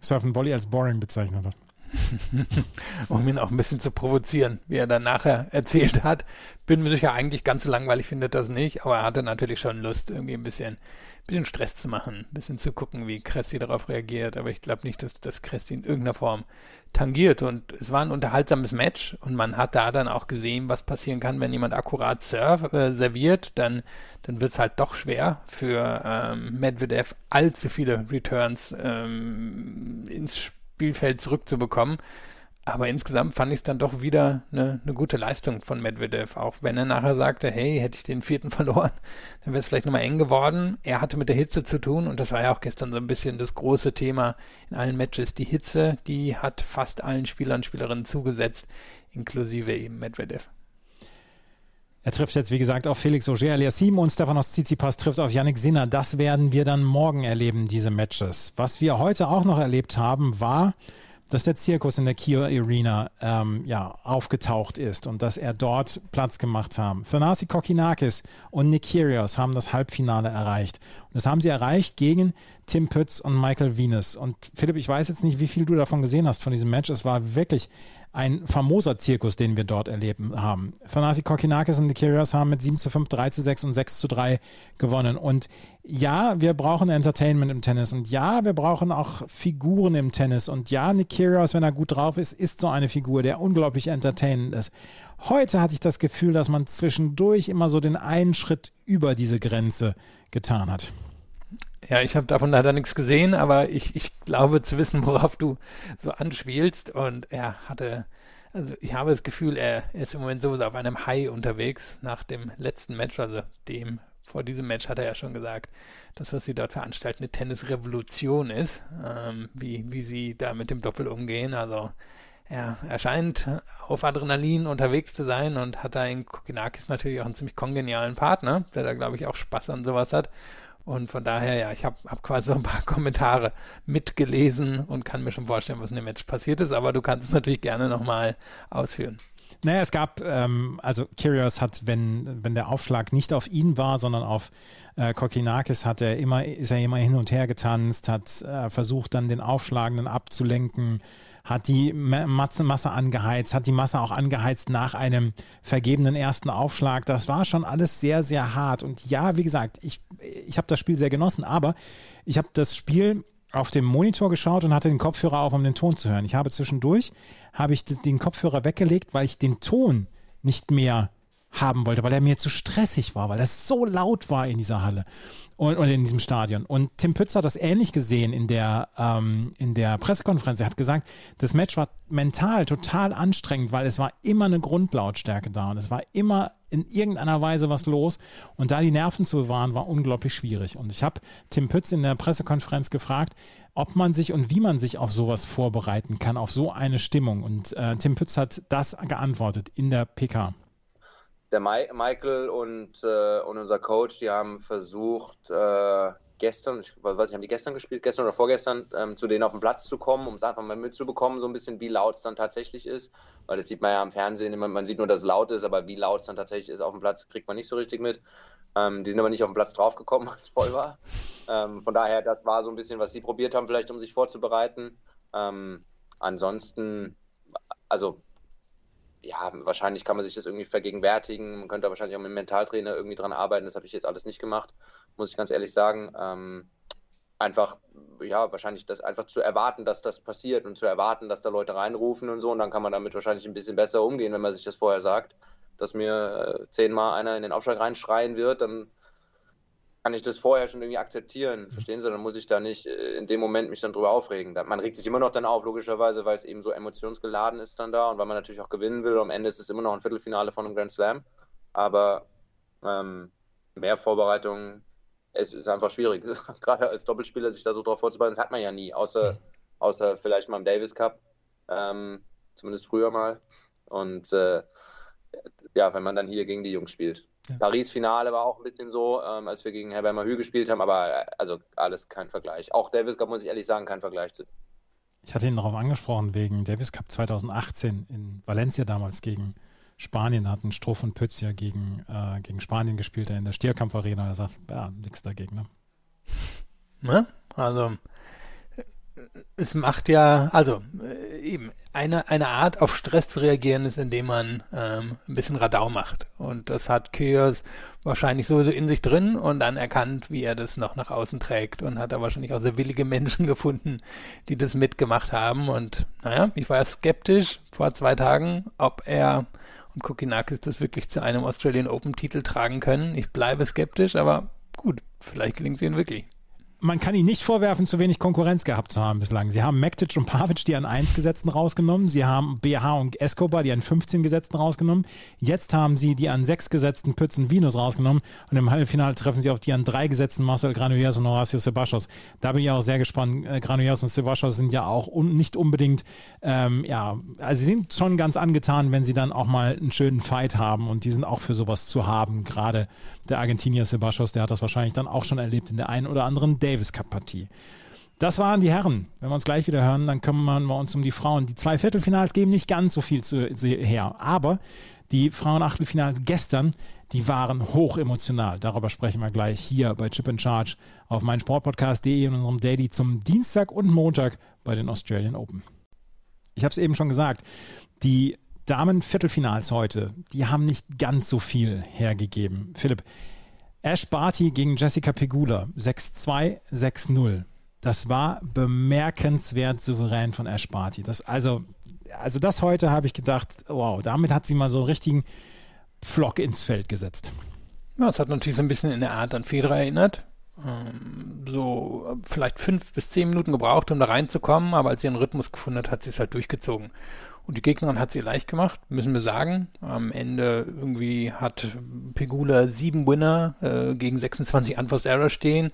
[SPEAKER 3] Surf and Volley als boring bezeichnet hat.
[SPEAKER 4] um ihn auch ein bisschen zu provozieren, wie er dann nachher erzählt hat. Bin mir sicher, eigentlich ganz so langweilig findet das nicht, aber er hatte natürlich schon Lust, irgendwie ein bisschen, bisschen Stress zu machen, ein bisschen zu gucken, wie Cressy darauf reagiert. Aber ich glaube nicht, dass das Cressy in irgendeiner Form tangiert. Und es war ein unterhaltsames Match und man hat da dann auch gesehen, was passieren kann, wenn jemand akkurat surf, äh, serviert. Dann, dann wird es halt doch schwer für ähm, Medvedev allzu viele Returns ähm, ins Spiel Spielfeld zurückzubekommen. Aber insgesamt fand ich es dann doch wieder eine, eine, gute Leistung von Medvedev, auch wenn er nachher sagte, hey, hätte ich den vierten verloren, dann wäre es vielleicht nochmal eng geworden. Er hatte mit der Hitze zu tun und das war ja auch gestern so ein bisschen das große Thema in allen Matches. Die Hitze, die hat fast allen Spielern und Spielerinnen zugesetzt, inklusive eben Medvedev.
[SPEAKER 3] Er trifft jetzt, wie gesagt, auf Felix Auger-Aliassime und Stefanos Tsitsipas trifft auf Yannick Sinner. Das werden wir dann morgen erleben, diese Matches. Was wir heute auch noch erlebt haben, war, dass der Zirkus in der Kia Arena ähm, ja, aufgetaucht ist und dass er dort Platz gemacht haben. Thanasi Kokinakis und Nick Kyrgios haben das Halbfinale erreicht. Und das haben sie erreicht gegen Tim Pütz und Michael Venus. Und Philipp, ich weiß jetzt nicht, wie viel du davon gesehen hast, von diesem Match. Es war wirklich ein famoser Zirkus, den wir dort erleben haben. Thanasi Kokinakis und die Kyrgios haben mit 7 zu 5, 3 zu 6 und 6 zu 3 gewonnen. Und ja, wir brauchen Entertainment im Tennis und ja, wir brauchen auch Figuren im Tennis. Und ja, Nick Kyrgios, wenn er gut drauf ist, ist so eine Figur, der unglaublich entertainend ist. Heute hatte ich das Gefühl, dass man zwischendurch immer so den einen Schritt über diese Grenze getan hat.
[SPEAKER 4] Ja, ich habe davon leider nichts gesehen, aber ich, ich glaube zu wissen, worauf du so anspielst. Und er hatte, also ich habe das Gefühl, er, ist im Moment sowieso auf einem High unterwegs nach dem letzten Match, also dem vor diesem Match hat er ja schon gesagt, dass was sie dort veranstalten eine Tennisrevolution ist, ähm, wie, wie sie da mit dem Doppel umgehen. Also er, er scheint auf Adrenalin unterwegs zu sein und hat da in Kokinakis natürlich auch einen ziemlich kongenialen Partner, der da, glaube ich, auch Spaß an sowas hat. Und von daher, ja, ich habe hab quasi so ein paar Kommentare mitgelesen und kann mir schon vorstellen, was in dem Match passiert ist, aber du kannst es natürlich gerne nochmal ausführen.
[SPEAKER 3] Naja, es gab, ähm, also Kyrgios hat, wenn, wenn der Aufschlag nicht auf ihn war, sondern auf äh, Kokinakis, hat er immer, ist er immer hin und her getanzt, hat äh, versucht dann den Aufschlagenden abzulenken, hat die Masse, angeheizt, hat die Masse auch angeheizt nach einem vergebenen ersten Aufschlag. Das war schon alles sehr, sehr hart. Und ja, wie gesagt, ich, ich habe das Spiel sehr genossen, aber ich habe das Spiel auf dem Monitor geschaut und hatte den Kopfhörer auf, um den Ton zu hören. Ich habe zwischendurch, habe ich den Kopfhörer weggelegt, weil ich den Ton nicht mehr haben wollte, weil er mir zu stressig war, weil es so laut war in dieser Halle und, und in diesem Stadion. Und Tim Pütz hat das ähnlich gesehen in der, ähm, in der Pressekonferenz. Er hat gesagt, das Match war mental total anstrengend, weil es war immer eine Grundlautstärke da und es war immer in irgendeiner Weise was los. Und da die Nerven zu bewahren, war unglaublich schwierig. Und ich habe Tim Pütz in der Pressekonferenz gefragt, ob man sich und wie man sich auf sowas vorbereiten kann, auf so eine Stimmung. Und äh, Tim Pütz hat das geantwortet in der PK
[SPEAKER 7] der Ma Michael und, äh, und unser Coach, die haben versucht, äh, gestern, ich weiß nicht, haben die gestern gespielt, gestern oder vorgestern, ähm, zu denen auf den Platz zu kommen, um es einfach mal mitzubekommen, so ein bisschen, wie laut es dann tatsächlich ist. Weil das sieht man ja am Fernsehen immer, man sieht nur, dass es laut ist, aber wie laut es dann tatsächlich ist auf dem Platz, kriegt man nicht so richtig mit. Ähm, die sind aber nicht auf den Platz draufgekommen, als es voll war. Ähm, von daher, das war so ein bisschen, was sie probiert haben, vielleicht um sich vorzubereiten. Ähm, ansonsten, also ja, wahrscheinlich kann man sich das irgendwie vergegenwärtigen. Man könnte wahrscheinlich auch mit dem Mentaltrainer irgendwie dran arbeiten. Das habe ich jetzt alles nicht gemacht, muss ich ganz ehrlich sagen. Ähm, einfach, ja, wahrscheinlich das einfach zu erwarten, dass das passiert und zu erwarten, dass da Leute reinrufen und so. Und dann kann man damit wahrscheinlich ein bisschen besser umgehen, wenn man sich das vorher sagt, dass mir äh, zehnmal einer in den Aufschlag reinschreien wird, dann kann ich das vorher schon irgendwie akzeptieren. Verstehen Sie? Dann muss ich da nicht äh, in dem Moment mich dann drüber aufregen. Man regt sich immer noch dann auf, logischerweise, weil es eben so emotionsgeladen ist dann da und weil man natürlich auch gewinnen will. Am Ende ist es immer noch ein Viertelfinale von einem Grand Slam. Aber ähm, mehr Vorbereitung es ist einfach schwierig. Gerade als Doppelspieler sich da so drauf vorzubereiten, das hat man ja nie, außer, außer vielleicht mal im Davis Cup. Ähm, zumindest früher mal. Und äh, ja, wenn man dann hier gegen die Jungs spielt. Ja. Paris-Finale war auch ein bisschen so, ähm, als wir gegen Herbert Hü gespielt haben, aber äh, also alles kein Vergleich. Auch Davis Cup, muss ich ehrlich sagen, kein Vergleich zu.
[SPEAKER 3] Ich hatte ihn darauf angesprochen, wegen Davis Cup 2018 in Valencia damals gegen Spanien. Da hatten Struff und Pütz ja gegen, äh, gegen Spanien gespielt, in der Stierkampfarena. Er sagt, ja, nichts dagegen. Ne?
[SPEAKER 4] ne? Also es macht ja, also äh, eben eine, eine Art auf Stress zu reagieren ist, indem man ähm, ein bisschen Radau macht. Und das hat Kyrgios wahrscheinlich sowieso in sich drin und dann erkannt, wie er das noch nach außen trägt und hat da wahrscheinlich auch sehr willige Menschen gefunden, die das mitgemacht haben. Und naja, ich war skeptisch vor zwei Tagen, ob er und Kokinakis das wirklich zu einem Australian Open Titel tragen können. Ich bleibe skeptisch, aber gut, vielleicht gelingt es ihnen wirklich
[SPEAKER 3] man kann ihnen nicht vorwerfen, zu wenig Konkurrenz gehabt zu haben bislang. Sie haben Mektic und Pavic, die an 1 Gesetzten rausgenommen. Sie haben BH und Escobar, die an 15 Gesetzten rausgenommen. Jetzt haben sie die an 6 Gesetzten Pütz und Venus rausgenommen. Und im Halbfinale treffen sie auf die an 3 Gesetzten Marcel Granollers und Horacio Sebastos. Da bin ich auch sehr gespannt. Äh, Granollers und Sebastos sind ja auch un nicht unbedingt, ähm, ja, also sie sind schon ganz angetan, wenn sie dann auch mal einen schönen Fight haben. Und die sind auch für sowas zu haben. Gerade der Argentinier Sebastos, der hat das wahrscheinlich dann auch schon erlebt in der einen oder anderen Day Davis Cup Partie. Das waren die Herren. Wenn wir uns gleich wieder hören, dann kümmern wir uns um die Frauen. Die zwei Viertelfinals geben nicht ganz so viel zu, her, aber die Frauen-Achtelfinals gestern, die waren hoch emotional. Darüber sprechen wir gleich hier bei Chip in Charge auf meinsportpodcast.de in unserem Daily zum Dienstag und Montag bei den Australian Open. Ich habe es eben schon gesagt, die Damen-Viertelfinals heute, die haben nicht ganz so viel hergegeben. Philipp, Ash Barty gegen Jessica Pegula 6-2, 6-0. Das war bemerkenswert souverän von Ash Barty. Das, also, also das heute habe ich gedacht, wow, damit hat sie mal so einen richtigen Flock ins Feld gesetzt.
[SPEAKER 4] Ja, es hat natürlich so ein bisschen in der Art an Federer erinnert. Ähm, so vielleicht fünf bis zehn Minuten gebraucht, um da reinzukommen, aber als sie einen Rhythmus gefunden hat, hat sie es halt durchgezogen. Und die Gegnerin hat sie leicht gemacht, müssen wir sagen. Am Ende irgendwie hat Pegula sieben Winner äh, gegen 26 Unforced Error stehen.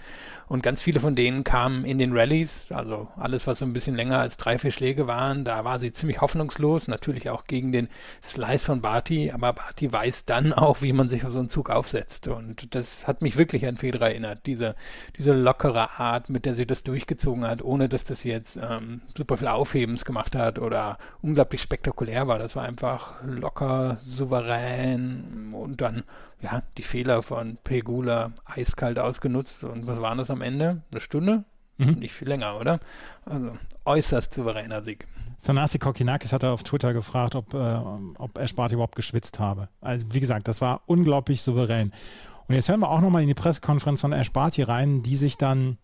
[SPEAKER 4] Und ganz viele von denen kamen in den Rallyes, also alles, was so ein bisschen länger als drei, vier Schläge waren. Da war sie ziemlich hoffnungslos, natürlich auch gegen den Slice von Barty. Aber Barty weiß dann auch, wie man sich auf so einen Zug aufsetzt. Und das hat mich wirklich an Federer erinnert. Diese, diese lockere Art, mit der sie das durchgezogen hat, ohne dass das jetzt ähm, super viel Aufhebens gemacht hat oder unglaublich wirklich spektakulär war. Das war einfach locker, souverän und dann, ja, die Fehler von Pegula eiskalt ausgenutzt. Und was waren das am Ende? Eine Stunde? Mhm. Nicht viel länger, oder? Also äußerst souveräner Sieg.
[SPEAKER 3] Thanasi Kokinakis hatte auf Twitter gefragt, ob, äh, ob Ashbart überhaupt geschwitzt habe. Also wie gesagt, das war unglaublich souverän. Und jetzt hören wir auch nochmal in die Pressekonferenz von Ash Barty rein, die sich dann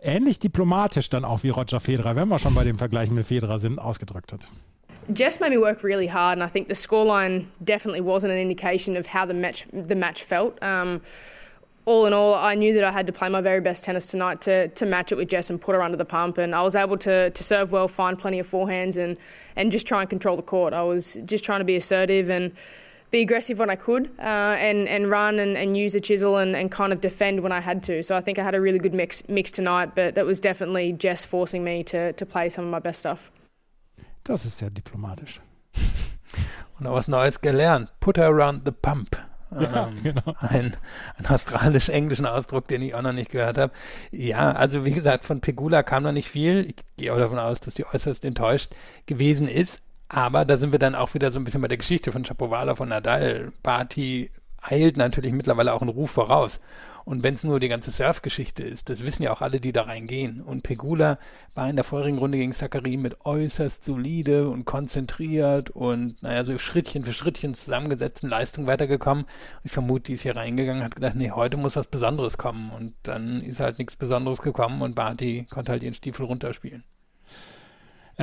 [SPEAKER 3] ähnlich diplomatisch dann auch wie Roger Federer, wenn wir schon bei dem Vergleich mit Federer sind, ausgedrückt hat.
[SPEAKER 8] Jess made me work really hard, and I think the scoreline definitely wasn't an indication of how the match the match felt. Um, all in all, I knew that I had to play my very best tennis tonight to, to match it with Jess and put her under the pump. And I was able to, to serve well, find plenty of forehands, and, and just try and control the court. I was just trying to be assertive and be aggressive when I could, uh, and, and run and, and use a chisel and, and kind of defend when I had to. So I think I had a really good mix, mix tonight, but that was definitely Jess forcing me to, to play some of my best stuff.
[SPEAKER 3] Das ist sehr diplomatisch.
[SPEAKER 4] und auch was Neues gelernt. Put her around the pump.
[SPEAKER 3] Ja,
[SPEAKER 4] ähm,
[SPEAKER 3] genau.
[SPEAKER 4] Ein, ein australisch-englischen Ausdruck, den ich auch noch nicht gehört habe. Ja, also wie gesagt, von Pegula kam noch nicht viel. Ich gehe auch davon aus, dass die äußerst enttäuscht gewesen ist. Aber da sind wir dann auch wieder so ein bisschen bei der Geschichte von Chapovalov von Nadal. Barty eilt natürlich mittlerweile auch einen Ruf voraus. Und wenn es nur die ganze Surf-Geschichte ist, das wissen ja auch alle, die da reingehen. Und Pegula war in der vorherigen Runde gegen Zachary mit äußerst solide und konzentriert und, naja, so Schrittchen für Schrittchen zusammengesetzten Leistung weitergekommen. Ich vermute, die ist hier reingegangen, hat gedacht, nee, heute muss was Besonderes kommen. Und dann ist halt nichts Besonderes gekommen und Barty konnte halt ihren Stiefel runterspielen.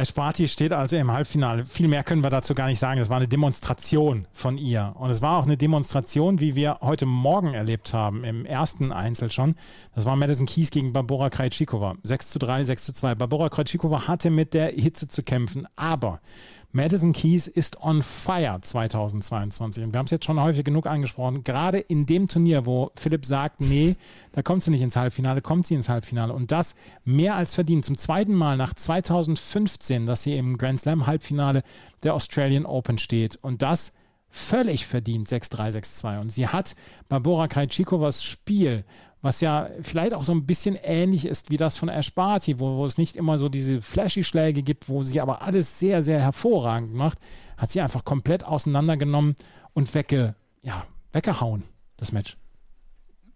[SPEAKER 3] Sparti steht also im Halbfinale. Viel mehr können wir dazu gar nicht sagen. Es war eine Demonstration von ihr. Und es war auch eine Demonstration, wie wir heute Morgen erlebt haben, im ersten Einzel schon. Das war Madison Keys gegen Barbora Krejcikova. 6 zu 3, 6 zu 2. Barbora Krejcikova hatte mit der Hitze zu kämpfen, aber Madison Keys ist on fire 2022. Und wir haben es jetzt schon häufig genug angesprochen. Gerade in dem Turnier, wo Philipp sagt, nee, da kommt sie nicht ins Halbfinale, kommt sie ins Halbfinale. Und das mehr als verdient. Zum zweiten Mal nach 2015, dass sie im Grand Slam Halbfinale der Australian Open steht. Und das völlig verdient 6-3, 6-2. Und sie hat Barbora Krejcikovas Spiel was ja vielleicht auch so ein bisschen ähnlich ist wie das von Ash Barty, wo, wo es nicht immer so diese Flashy-Schläge gibt, wo sie aber alles sehr, sehr hervorragend macht, hat sie einfach komplett auseinandergenommen und wegge, ja, weggehauen, das Match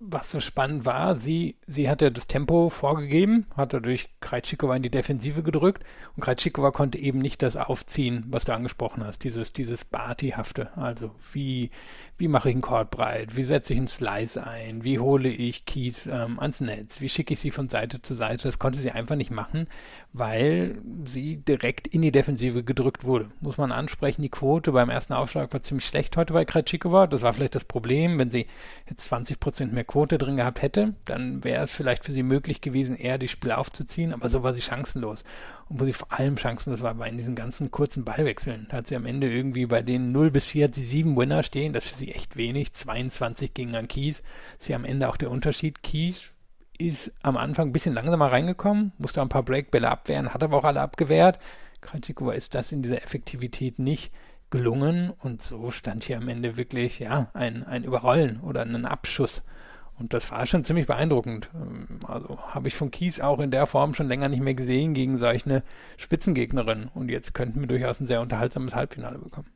[SPEAKER 4] was so spannend war, sie, sie hatte das Tempo vorgegeben, hat dadurch Krejcikova in die Defensive gedrückt und Krejcikova konnte eben nicht das aufziehen, was du angesprochen hast, dieses, dieses Barty-hafte. Also wie, wie mache ich einen Chord breit, wie setze ich einen Slice ein, wie hole ich Keys ähm, ans Netz, wie schicke ich sie von Seite zu Seite. Das konnte sie einfach nicht machen, weil sie direkt in die Defensive gedrückt wurde. Muss man ansprechen, die Quote beim ersten Aufschlag war ziemlich schlecht heute bei Krejcikova. Das war vielleicht das Problem, wenn sie jetzt 20 Prozent mehr Quote drin gehabt hätte, dann wäre es vielleicht für sie möglich gewesen, eher das Spiel aufzuziehen, aber so war sie chancenlos. Und wo sie vor allem chancenlos war, war in diesen ganzen kurzen Ballwechseln. Da hat sie am Ende irgendwie bei den 0 bis 4 hat sie sieben Winner stehen, das ist für sie echt wenig, 22 gegen an Kies. ja am Ende auch der Unterschied. Kies ist am Anfang ein bisschen langsamer reingekommen, musste ein paar Breakbälle abwehren, hat aber auch alle abgewehrt. Krajcikova ist das in dieser Effektivität nicht gelungen und so stand hier am Ende wirklich ja ein, ein Überrollen oder ein Abschuss und das war schon ziemlich beeindruckend. Ähm, also habe ich von Kies auch in der Form schon länger nicht mehr gesehen gegen solch eine Spitzengegnerin. Und jetzt könnten wir durchaus ein sehr unterhaltsames Halbfinale bekommen.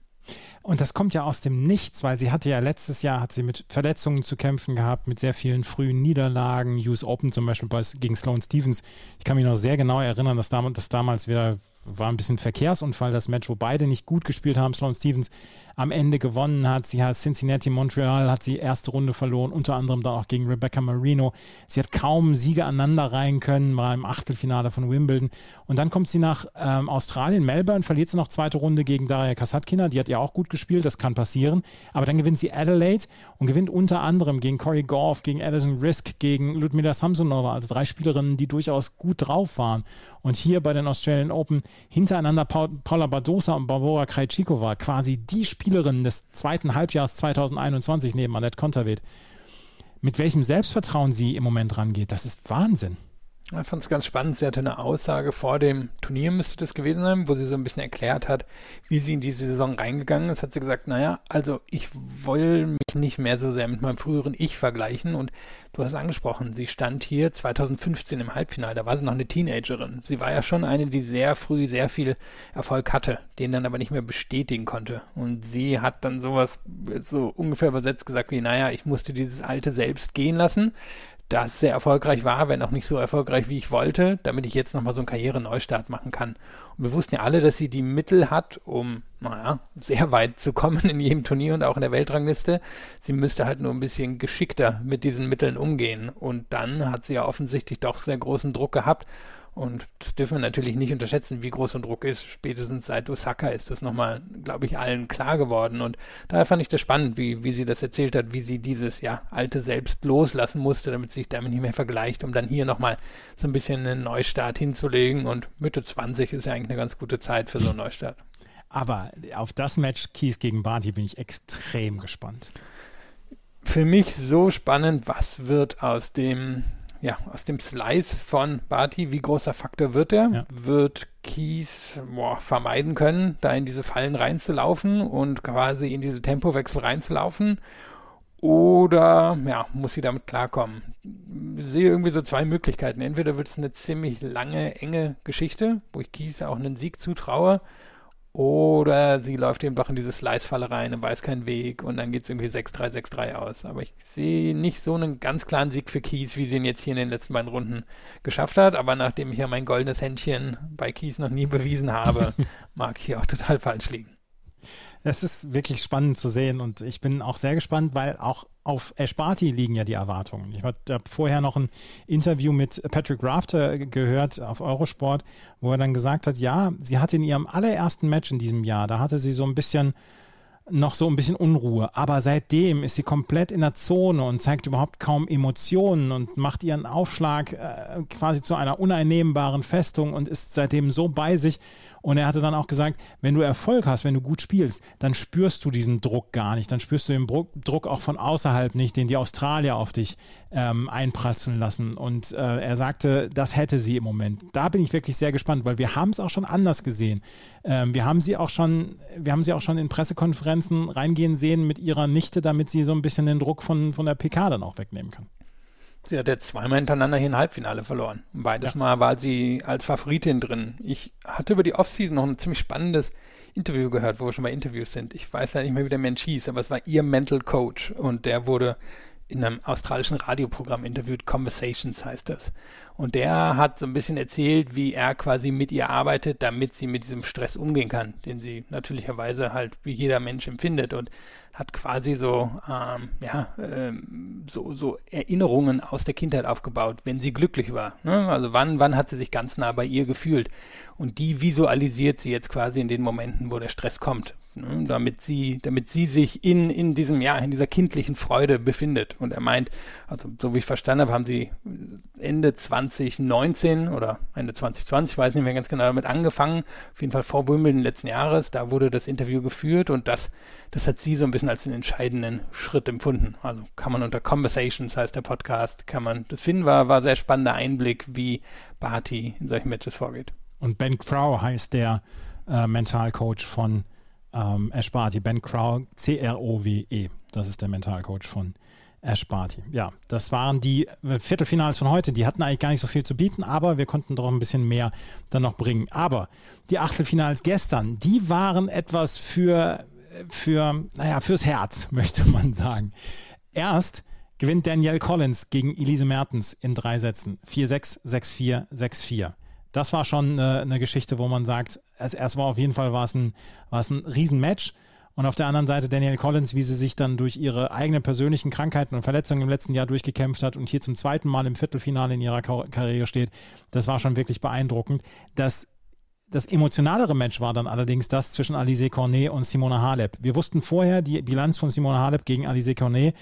[SPEAKER 3] Und das kommt ja aus dem Nichts, weil sie hatte ja letztes Jahr hat sie mit Verletzungen zu kämpfen gehabt, mit sehr vielen frühen Niederlagen, US Open zum Beispiel gegen Sloane Stevens. Ich kann mich noch sehr genau erinnern, dass damals, dass damals wieder war ein bisschen Verkehrsunfall, das Match, wo beide nicht gut gespielt haben. Sloan Stevens am Ende gewonnen hat. Sie hat Cincinnati, Montreal, hat sie erste Runde verloren, unter anderem dann auch gegen Rebecca Marino. Sie hat kaum Siege aneinander rein können, war im Achtelfinale von Wimbledon. Und dann kommt sie nach ähm, Australien, Melbourne, verliert sie noch zweite Runde gegen Daria Kasatkina. Die hat ja auch gut gespielt, das kann passieren. Aber dann gewinnt sie Adelaide und gewinnt unter anderem gegen Corey Goff, gegen Alison Risk, gegen Ludmila Samsonova, also drei Spielerinnen, die durchaus gut drauf waren. Und hier bei den Australian Open hintereinander Paula Badosa und Barbara Krejcikova, quasi die Spielerinnen des zweiten Halbjahres 2021 neben Annette Konterweht. Mit welchem Selbstvertrauen sie im Moment rangeht, das ist Wahnsinn.
[SPEAKER 4] Ich fand es ganz spannend. Sie hatte eine Aussage vor dem Turnier, müsste das gewesen sein, wo sie so ein bisschen erklärt hat, wie sie in diese Saison reingegangen ist. Hat sie gesagt, naja, also ich will mich nicht mehr so sehr mit meinem früheren Ich vergleichen. Und du hast angesprochen, sie stand hier 2015 im Halbfinale. Da war sie noch eine Teenagerin. Sie war ja schon eine, die sehr früh sehr viel Erfolg hatte, den dann aber nicht mehr bestätigen konnte. Und sie hat dann sowas so ungefähr übersetzt gesagt wie, naja, ich musste dieses alte Selbst gehen lassen das sehr erfolgreich war, wenn auch nicht so erfolgreich, wie ich wollte, damit ich jetzt nochmal so einen Karriereneustart machen kann. Und wir wussten ja alle, dass sie die Mittel hat, um, naja, sehr weit zu kommen in jedem Turnier und auch in der Weltrangliste. Sie müsste halt nur ein bisschen geschickter mit diesen Mitteln umgehen. Und dann hat sie ja offensichtlich doch sehr großen Druck gehabt und das dürfen wir natürlich nicht unterschätzen, wie groß der Druck ist. Spätestens seit Osaka ist das nochmal, glaube ich, allen klar geworden. Und daher fand ich das spannend, wie, wie sie das erzählt hat, wie sie dieses ja, alte Selbst loslassen musste, damit sie sich damit nicht mehr vergleicht, um dann hier nochmal so ein bisschen einen Neustart hinzulegen. Und Mitte 20 ist ja eigentlich eine ganz gute Zeit für so einen Neustart.
[SPEAKER 3] Aber auf das Match Kies gegen Barty bin ich extrem gespannt.
[SPEAKER 4] Für mich so spannend, was wird aus dem ja, aus dem Slice von Barty, wie großer Faktor wird er? Ja. Wird Kies boah, vermeiden können, da in diese Fallen reinzulaufen und quasi in diese Tempowechsel reinzulaufen. Oder ja, muss sie damit klarkommen? Ich sehe irgendwie so zwei Möglichkeiten. Entweder wird es eine ziemlich lange, enge Geschichte, wo ich Kies auch einen Sieg zutraue, oder sie läuft eben doch in diese Slice-Falle rein und weiß keinen Weg und dann geht es irgendwie 6-3, 6-3 aus. Aber ich sehe nicht so einen ganz klaren Sieg für Kies, wie sie ihn jetzt hier in den letzten beiden Runden geschafft hat. Aber nachdem ich ja mein goldenes Händchen bei Kies noch nie bewiesen habe, mag ich hier auch total falsch liegen.
[SPEAKER 3] Es ist wirklich spannend zu sehen und ich bin auch sehr gespannt, weil auch auf Esparti liegen ja die Erwartungen. Ich habe vorher noch ein Interview mit Patrick Rafter gehört auf Eurosport, wo er dann gesagt hat, ja, sie hatte in ihrem allerersten Match in diesem Jahr, da hatte sie so ein bisschen noch so ein bisschen Unruhe. Aber seitdem ist sie komplett in der Zone und zeigt überhaupt kaum Emotionen und macht ihren Aufschlag äh, quasi zu einer uneinnehmbaren Festung und ist seitdem so bei sich. Und er hatte dann auch gesagt, wenn du Erfolg hast, wenn du gut spielst, dann spürst du diesen Druck gar nicht. Dann spürst du den Druck auch von außerhalb nicht, den die Australier auf dich ähm, einpratzen lassen. Und äh, er sagte, das hätte sie im Moment. Da bin ich wirklich sehr gespannt, weil wir haben es auch schon anders gesehen. Ähm, wir haben sie auch schon, wir haben sie auch schon in Pressekonferenzen reingehen sehen mit ihrer Nichte, damit sie so ein bisschen den Druck von, von der PK dann auch wegnehmen kann.
[SPEAKER 4] Sie hat jetzt zweimal hintereinander hier ein Halbfinale verloren. beides ja. Mal war sie als Favoritin drin. Ich hatte über die Offseason noch ein ziemlich spannendes Interview gehört, wo wir schon bei Interviews sind. Ich weiß ja nicht mehr, wie der Mensch hieß, aber es war ihr Mental Coach und der wurde in einem australischen Radioprogramm interviewt, Conversations heißt das. Und der hat so ein bisschen erzählt, wie er quasi mit ihr arbeitet, damit sie mit diesem Stress umgehen kann, den sie natürlicherweise halt wie jeder Mensch empfindet. Und hat quasi so, ähm, ja, ähm, so, so Erinnerungen aus der Kindheit aufgebaut, wenn sie glücklich war. Ne? Also wann, wann hat sie sich ganz nah bei ihr gefühlt? Und die visualisiert sie jetzt quasi in den Momenten, wo der Stress kommt, ne? damit sie, damit sie sich in, in diesem, ja, in dieser kindlichen Freude befindet. Und er meint, also so wie ich verstanden habe, haben sie Ende 2019 oder Ende 2020, weiß nicht mehr ganz genau, damit angefangen. Auf jeden Fall vor Wimbledon letzten Jahres, da wurde das Interview geführt und das, das hat sie so ein bisschen als den entscheidenden Schritt empfunden. Also kann man unter Conversations heißt der Podcast, kann man das finden, war, war sehr spannender Einblick, wie Barty in solchen Matches vorgeht.
[SPEAKER 3] Und Ben Crow heißt der äh, Mentalcoach von ähm, Ash. Ben Crow, C-R-O-W-E. Das ist der Mentalcoach von Ersparti. Ja, das waren die äh, Viertelfinals von heute. Die hatten eigentlich gar nicht so viel zu bieten, aber wir konnten doch ein bisschen mehr dann noch bringen. Aber die Achtelfinals gestern, die waren etwas für, für, naja, fürs Herz, möchte man sagen. Erst gewinnt Danielle Collins gegen Elise Mertens in drei Sätzen. 4-6, 6-4, 6-4. Das war schon eine, eine Geschichte, wo man sagt, es, erst war auf jeden Fall war es ein, war es ein Riesenmatch. Und auf der anderen Seite Danielle Collins, wie sie sich dann durch ihre eigenen persönlichen Krankheiten und Verletzungen im letzten Jahr durchgekämpft hat und hier zum zweiten Mal im Viertelfinale in ihrer Karriere steht, das war schon wirklich beeindruckend. Das das emotionalere Match war dann allerdings das zwischen Alize Cornet und Simona Halep. Wir wussten vorher, die Bilanz von Simona Halep gegen Alize Cornet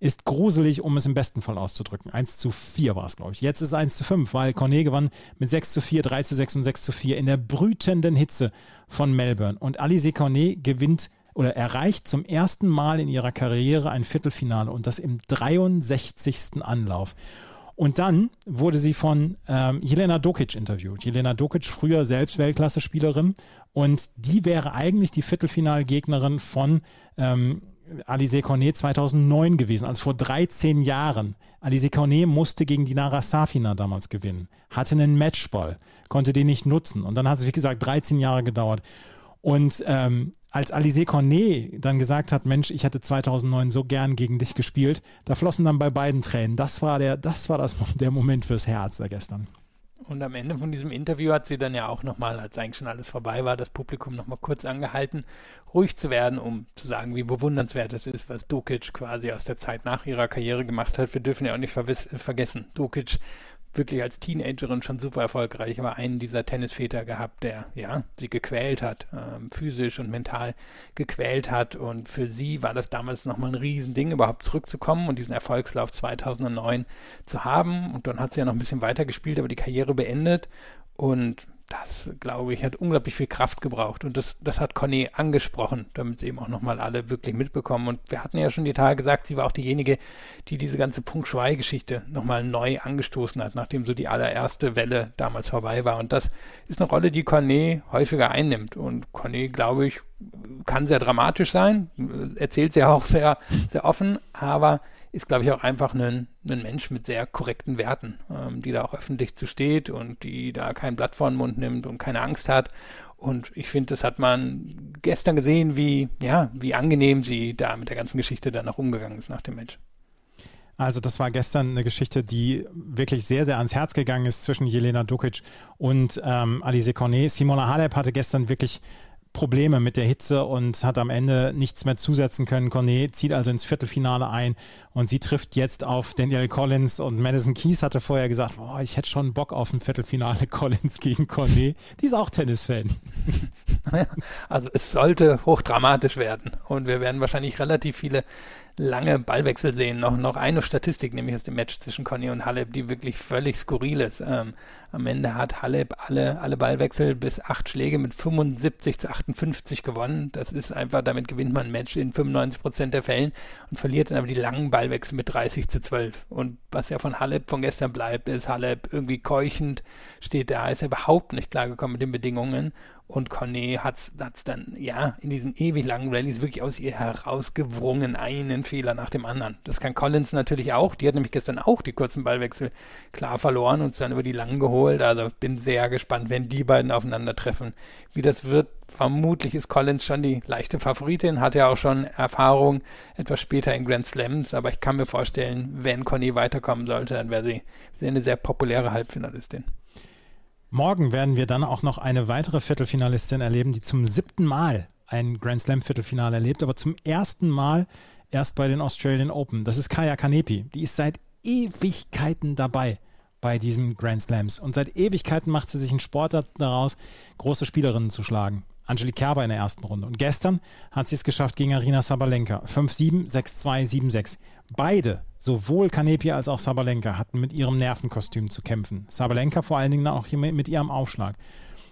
[SPEAKER 3] ist gruselig, um es im besten Fall auszudrücken. 1 zu 4 war es, glaube ich. Jetzt ist es 1 zu 5, weil Cornet gewann mit 6 zu 4, 3 zu 6 und 6 zu 4 in der brütenden Hitze von Melbourne. Und Alize Cornet gewinnt oder erreicht zum ersten Mal in ihrer Karriere ein Viertelfinale und das im 63. Anlauf. Und dann wurde sie von ähm, Jelena Dokic interviewt. Jelena Dokic, früher selbst Weltklasse-Spielerin. Und die wäre eigentlich die Viertelfinalgegnerin von ähm, Alize Cornet 2009 gewesen, also vor 13 Jahren. Alize Cornet musste gegen Dinara Safina damals gewinnen, hatte einen Matchball, konnte den nicht nutzen. Und dann hat es, wie gesagt, 13 Jahre gedauert. Und ähm, als Alize Cornet dann gesagt hat, Mensch, ich hätte 2009 so gern gegen dich gespielt, da flossen dann bei beiden Tränen. Das war der, das war das, der Moment fürs Herz da gestern.
[SPEAKER 4] Und am Ende von diesem Interview hat sie dann ja auch nochmal, als eigentlich schon alles vorbei war, das Publikum nochmal kurz angehalten, ruhig zu werden, um zu sagen, wie bewundernswert es ist, was Dukic quasi aus der Zeit nach ihrer Karriere gemacht hat. Wir dürfen ja auch nicht vergessen, Dukic wirklich als Teenagerin schon super erfolgreich, aber einen dieser Tennisväter gehabt, der ja sie gequält hat, ähm, physisch und mental gequält hat. Und für sie war das damals nochmal ein Riesending, überhaupt zurückzukommen und diesen Erfolgslauf 2009 zu haben. Und dann hat sie ja noch ein bisschen weiter gespielt, aber die Karriere beendet. Und das, glaube ich, hat unglaublich viel Kraft gebraucht. Und das, das hat Conny angesprochen, damit sie eben auch nochmal alle wirklich mitbekommen. Und wir hatten ja schon die Tage gesagt, sie war auch diejenige, die diese ganze Punkt Schwei-Geschichte nochmal neu angestoßen hat, nachdem so die allererste Welle damals vorbei war. Und das ist eine Rolle, die Cornet häufiger einnimmt. Und Cornet, glaube ich, kann sehr dramatisch sein, erzählt sie auch sehr, sehr offen, aber ist, glaube ich, auch einfach ein, ein Mensch mit sehr korrekten Werten, ähm, die da auch öffentlich zu steht und die da kein Blatt vor den Mund nimmt und keine Angst hat. Und ich finde, das hat man gestern gesehen, wie, ja, wie angenehm sie da mit der ganzen Geschichte dann auch umgegangen ist nach dem Match.
[SPEAKER 3] Also das war gestern eine Geschichte, die wirklich sehr, sehr ans Herz gegangen ist zwischen Jelena Dukic und ähm, Alice Cornet. Simona Halep hatte gestern wirklich Probleme mit der Hitze und hat am Ende nichts mehr zusetzen können. Cornet zieht also ins Viertelfinale ein und sie trifft jetzt auf Daniel Collins und Madison Keys hatte vorher gesagt, boah, ich hätte schon Bock auf ein Viertelfinale Collins gegen Cornet. Die ist auch Tennisfan.
[SPEAKER 4] Also es sollte hochdramatisch werden und wir werden wahrscheinlich relativ viele lange Ballwechsel sehen. Noch, noch eine Statistik, nämlich aus dem Match zwischen Conny und Halep, die wirklich völlig skurril ist. Ähm, am Ende hat Halep alle, alle Ballwechsel bis acht Schläge mit 75 zu 58 gewonnen. Das ist einfach, damit gewinnt man ein Match in 95 Prozent der Fällen und verliert dann aber die langen Ballwechsel mit 30 zu 12. Und was ja von Halep von gestern bleibt, ist Halep irgendwie keuchend, steht da, ist er überhaupt nicht klargekommen mit den Bedingungen und Cornet hat es dann, ja, in diesen ewig langen Rallyes wirklich aus ihr herausgewrungen, einen Fehler nach dem anderen. Das kann Collins natürlich auch. Die hat nämlich gestern auch die kurzen Ballwechsel klar verloren und es dann über die langen geholt. Also bin sehr gespannt, wenn die beiden aufeinandertreffen, wie das wird. Vermutlich ist Collins schon die leichte Favoritin, hat ja auch schon Erfahrung etwas später in Grand Slams, aber ich kann mir vorstellen, wenn Conny weiterkommen sollte, dann wäre sie, sie eine sehr populäre Halbfinalistin.
[SPEAKER 3] Morgen werden wir dann auch noch eine weitere Viertelfinalistin erleben, die zum siebten Mal ein Grand Slam Viertelfinale erlebt, aber zum ersten Mal erst bei den Australian Open. Das ist Kaya Kanepi. Die ist seit Ewigkeiten dabei bei diesen Grand Slams. Und seit Ewigkeiten macht sie sich einen Sport daraus, große Spielerinnen zu schlagen. Angelique Kerber in der ersten Runde. Und gestern hat sie es geschafft gegen Arina Sabalenka. 5-7, 6-2, 7-6. Beide, sowohl Kanepi als auch Sabalenka, hatten mit ihrem Nervenkostüm zu kämpfen. Sabalenka vor allen Dingen auch mit ihrem Aufschlag.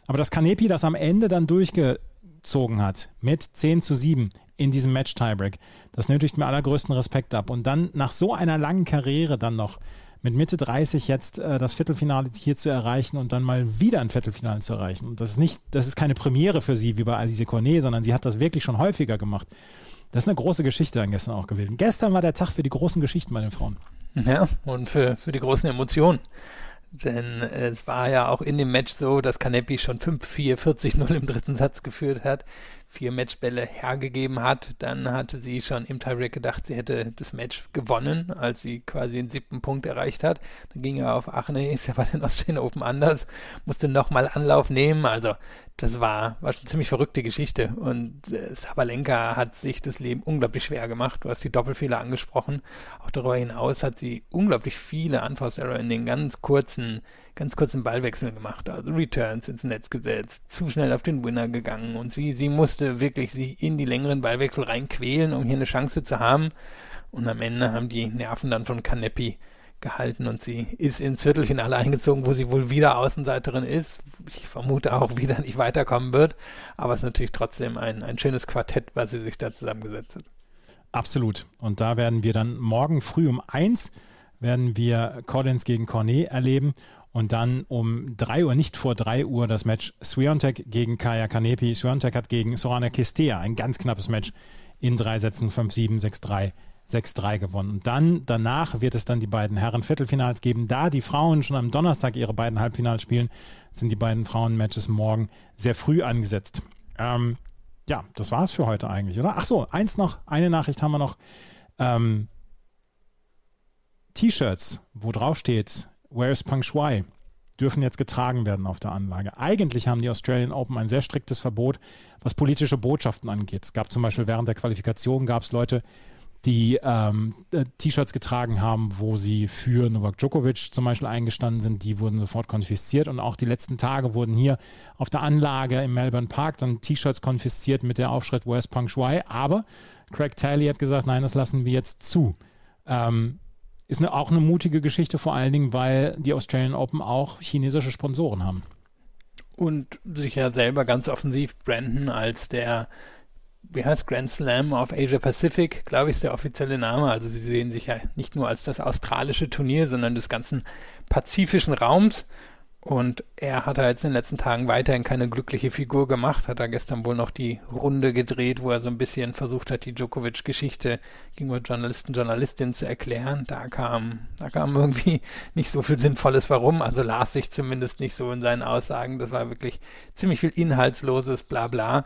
[SPEAKER 3] Aber dass Kanepi das am Ende dann durchgezogen hat, mit 10 zu 7 in diesem Match-Tiebreak, das nötigt mir allergrößten Respekt ab. Und dann nach so einer langen Karriere dann noch mit Mitte 30 jetzt äh, das Viertelfinale hier zu erreichen und dann mal wieder ein Viertelfinale zu erreichen. Und das ist nicht, das ist keine Premiere für sie wie bei Alice Cornet, sondern sie hat das wirklich schon häufiger gemacht. Das ist eine große Geschichte dann gestern auch gewesen. Gestern war der Tag für die großen Geschichten bei den Frauen.
[SPEAKER 4] Ja, und für, für die großen Emotionen. Denn es war ja auch in dem Match so, dass Kanepi schon 5-4, 40-0 im dritten Satz geführt hat vier Matchbälle hergegeben hat, dann hatte sie schon im Tiebreak gedacht, sie hätte das Match gewonnen, als sie quasi den siebten Punkt erreicht hat. Dann ging er auf, ach nee, ist ja bei den Australian Open anders, musste nochmal Anlauf nehmen. Also das war, war schon ziemlich verrückte Geschichte. Und äh, Sabalenka hat sich das Leben unglaublich schwer gemacht. Du hast die Doppelfehler angesprochen. Auch darüber hinaus hat sie unglaublich viele Unforced in den ganz kurzen ganz kurzen Ballwechsel gemacht, also Returns ins Netz gesetzt, zu schnell auf den Winner gegangen und sie, sie musste wirklich sich in die längeren Ballwechsel reinquälen, um hier eine Chance zu haben. Und am Ende haben die Nerven dann von Canepi gehalten und sie ist ins Viertelfinale eingezogen, wo sie wohl wieder Außenseiterin ist. Ich vermute auch wieder nicht weiterkommen wird, aber es ist natürlich trotzdem ein, ein schönes Quartett, was sie sich da zusammengesetzt hat.
[SPEAKER 3] Absolut. Und da werden wir dann morgen früh um eins werden wir Collins gegen Cornet erleben und dann um 3 Uhr, nicht vor 3 Uhr, das Match Swiontek gegen Kaya Kanepi. Swiontek hat gegen Sorana Kistea ein ganz knappes Match in drei Sätzen 5-7, 6-3, 6-3 gewonnen. Und dann, danach wird es dann die beiden Herren-Viertelfinals geben. Da die Frauen schon am Donnerstag ihre beiden Halbfinals spielen, sind die beiden Frauen-Matches morgen sehr früh angesetzt. Ähm, ja, das war es für heute eigentlich, oder? Ach so, eins noch, eine Nachricht haben wir noch. Ähm, T-Shirts, wo drauf steht, Where is Peng Shuai? dürfen jetzt getragen werden auf der Anlage. Eigentlich haben die Australian Open ein sehr striktes Verbot, was politische Botschaften angeht. Es gab zum Beispiel während der Qualifikation gab es Leute, die ähm, äh, T-Shirts getragen haben, wo sie für Novak Djokovic zum Beispiel eingestanden sind, die wurden sofort konfisziert und auch die letzten Tage wurden hier auf der Anlage im Melbourne Park dann T-Shirts konfisziert mit der Aufschrift Where's Peng Shuai, aber Craig Talley hat gesagt, nein, das lassen wir jetzt zu. Ähm, ist eine, auch eine mutige Geschichte, vor allen Dingen, weil die Australian Open auch chinesische Sponsoren haben.
[SPEAKER 4] und sich ja selber ganz offensiv branden als der, wie heißt Grand Slam of Asia Pacific, glaube ich, ist der offizielle Name. Also sie sehen sich ja nicht nur als das australische Turnier, sondern des ganzen pazifischen Raums. Und er hat jetzt in den letzten Tagen weiterhin keine glückliche Figur gemacht, hat er gestern wohl noch die Runde gedreht, wo er so ein bisschen versucht hat, die Djokovic-Geschichte gegenüber Journalisten, Journalistinnen zu erklären. Da kam, da kam irgendwie nicht so viel Sinnvolles warum, also las sich zumindest nicht so in seinen Aussagen. Das war wirklich ziemlich viel inhaltsloses Blabla.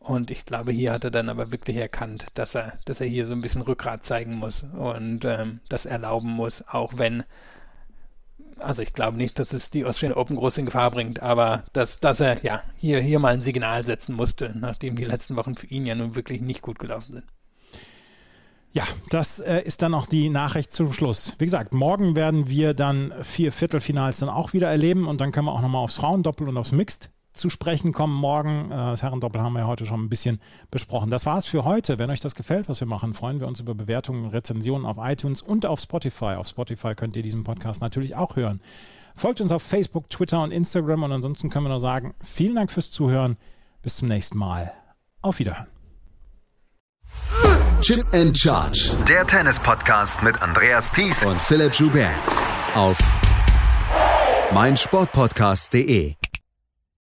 [SPEAKER 4] Und ich glaube, hier hat er dann aber wirklich erkannt, dass er, dass er hier so ein bisschen Rückgrat zeigen muss und ähm, das erlauben muss, auch wenn also ich glaube nicht, dass es die Australian Open groß in Gefahr bringt, aber dass, dass er ja hier, hier mal ein Signal setzen musste, nachdem die letzten Wochen für ihn ja nun wirklich nicht gut gelaufen sind.
[SPEAKER 3] Ja, das äh, ist dann auch die Nachricht zum Schluss. Wie gesagt, morgen werden wir dann vier Viertelfinals dann auch wieder erleben und dann können wir auch nochmal aufs Frauendoppel und aufs Mixed zu sprechen kommen morgen. Äh, das Herrendoppel haben wir ja heute schon ein bisschen besprochen. Das war es für heute. Wenn euch das gefällt, was wir machen, freuen wir uns über Bewertungen, Rezensionen auf iTunes und auf Spotify. Auf Spotify könnt ihr diesen Podcast natürlich auch hören. Folgt uns auf Facebook, Twitter und Instagram und ansonsten können wir nur sagen, vielen Dank fürs Zuhören. Bis zum nächsten Mal. Auf Wiederhören.
[SPEAKER 1] Chip and Charge.
[SPEAKER 2] Der Tennis-Podcast mit Andreas Thies
[SPEAKER 1] und Philipp Joubert. Auf meinsportpodcast.de.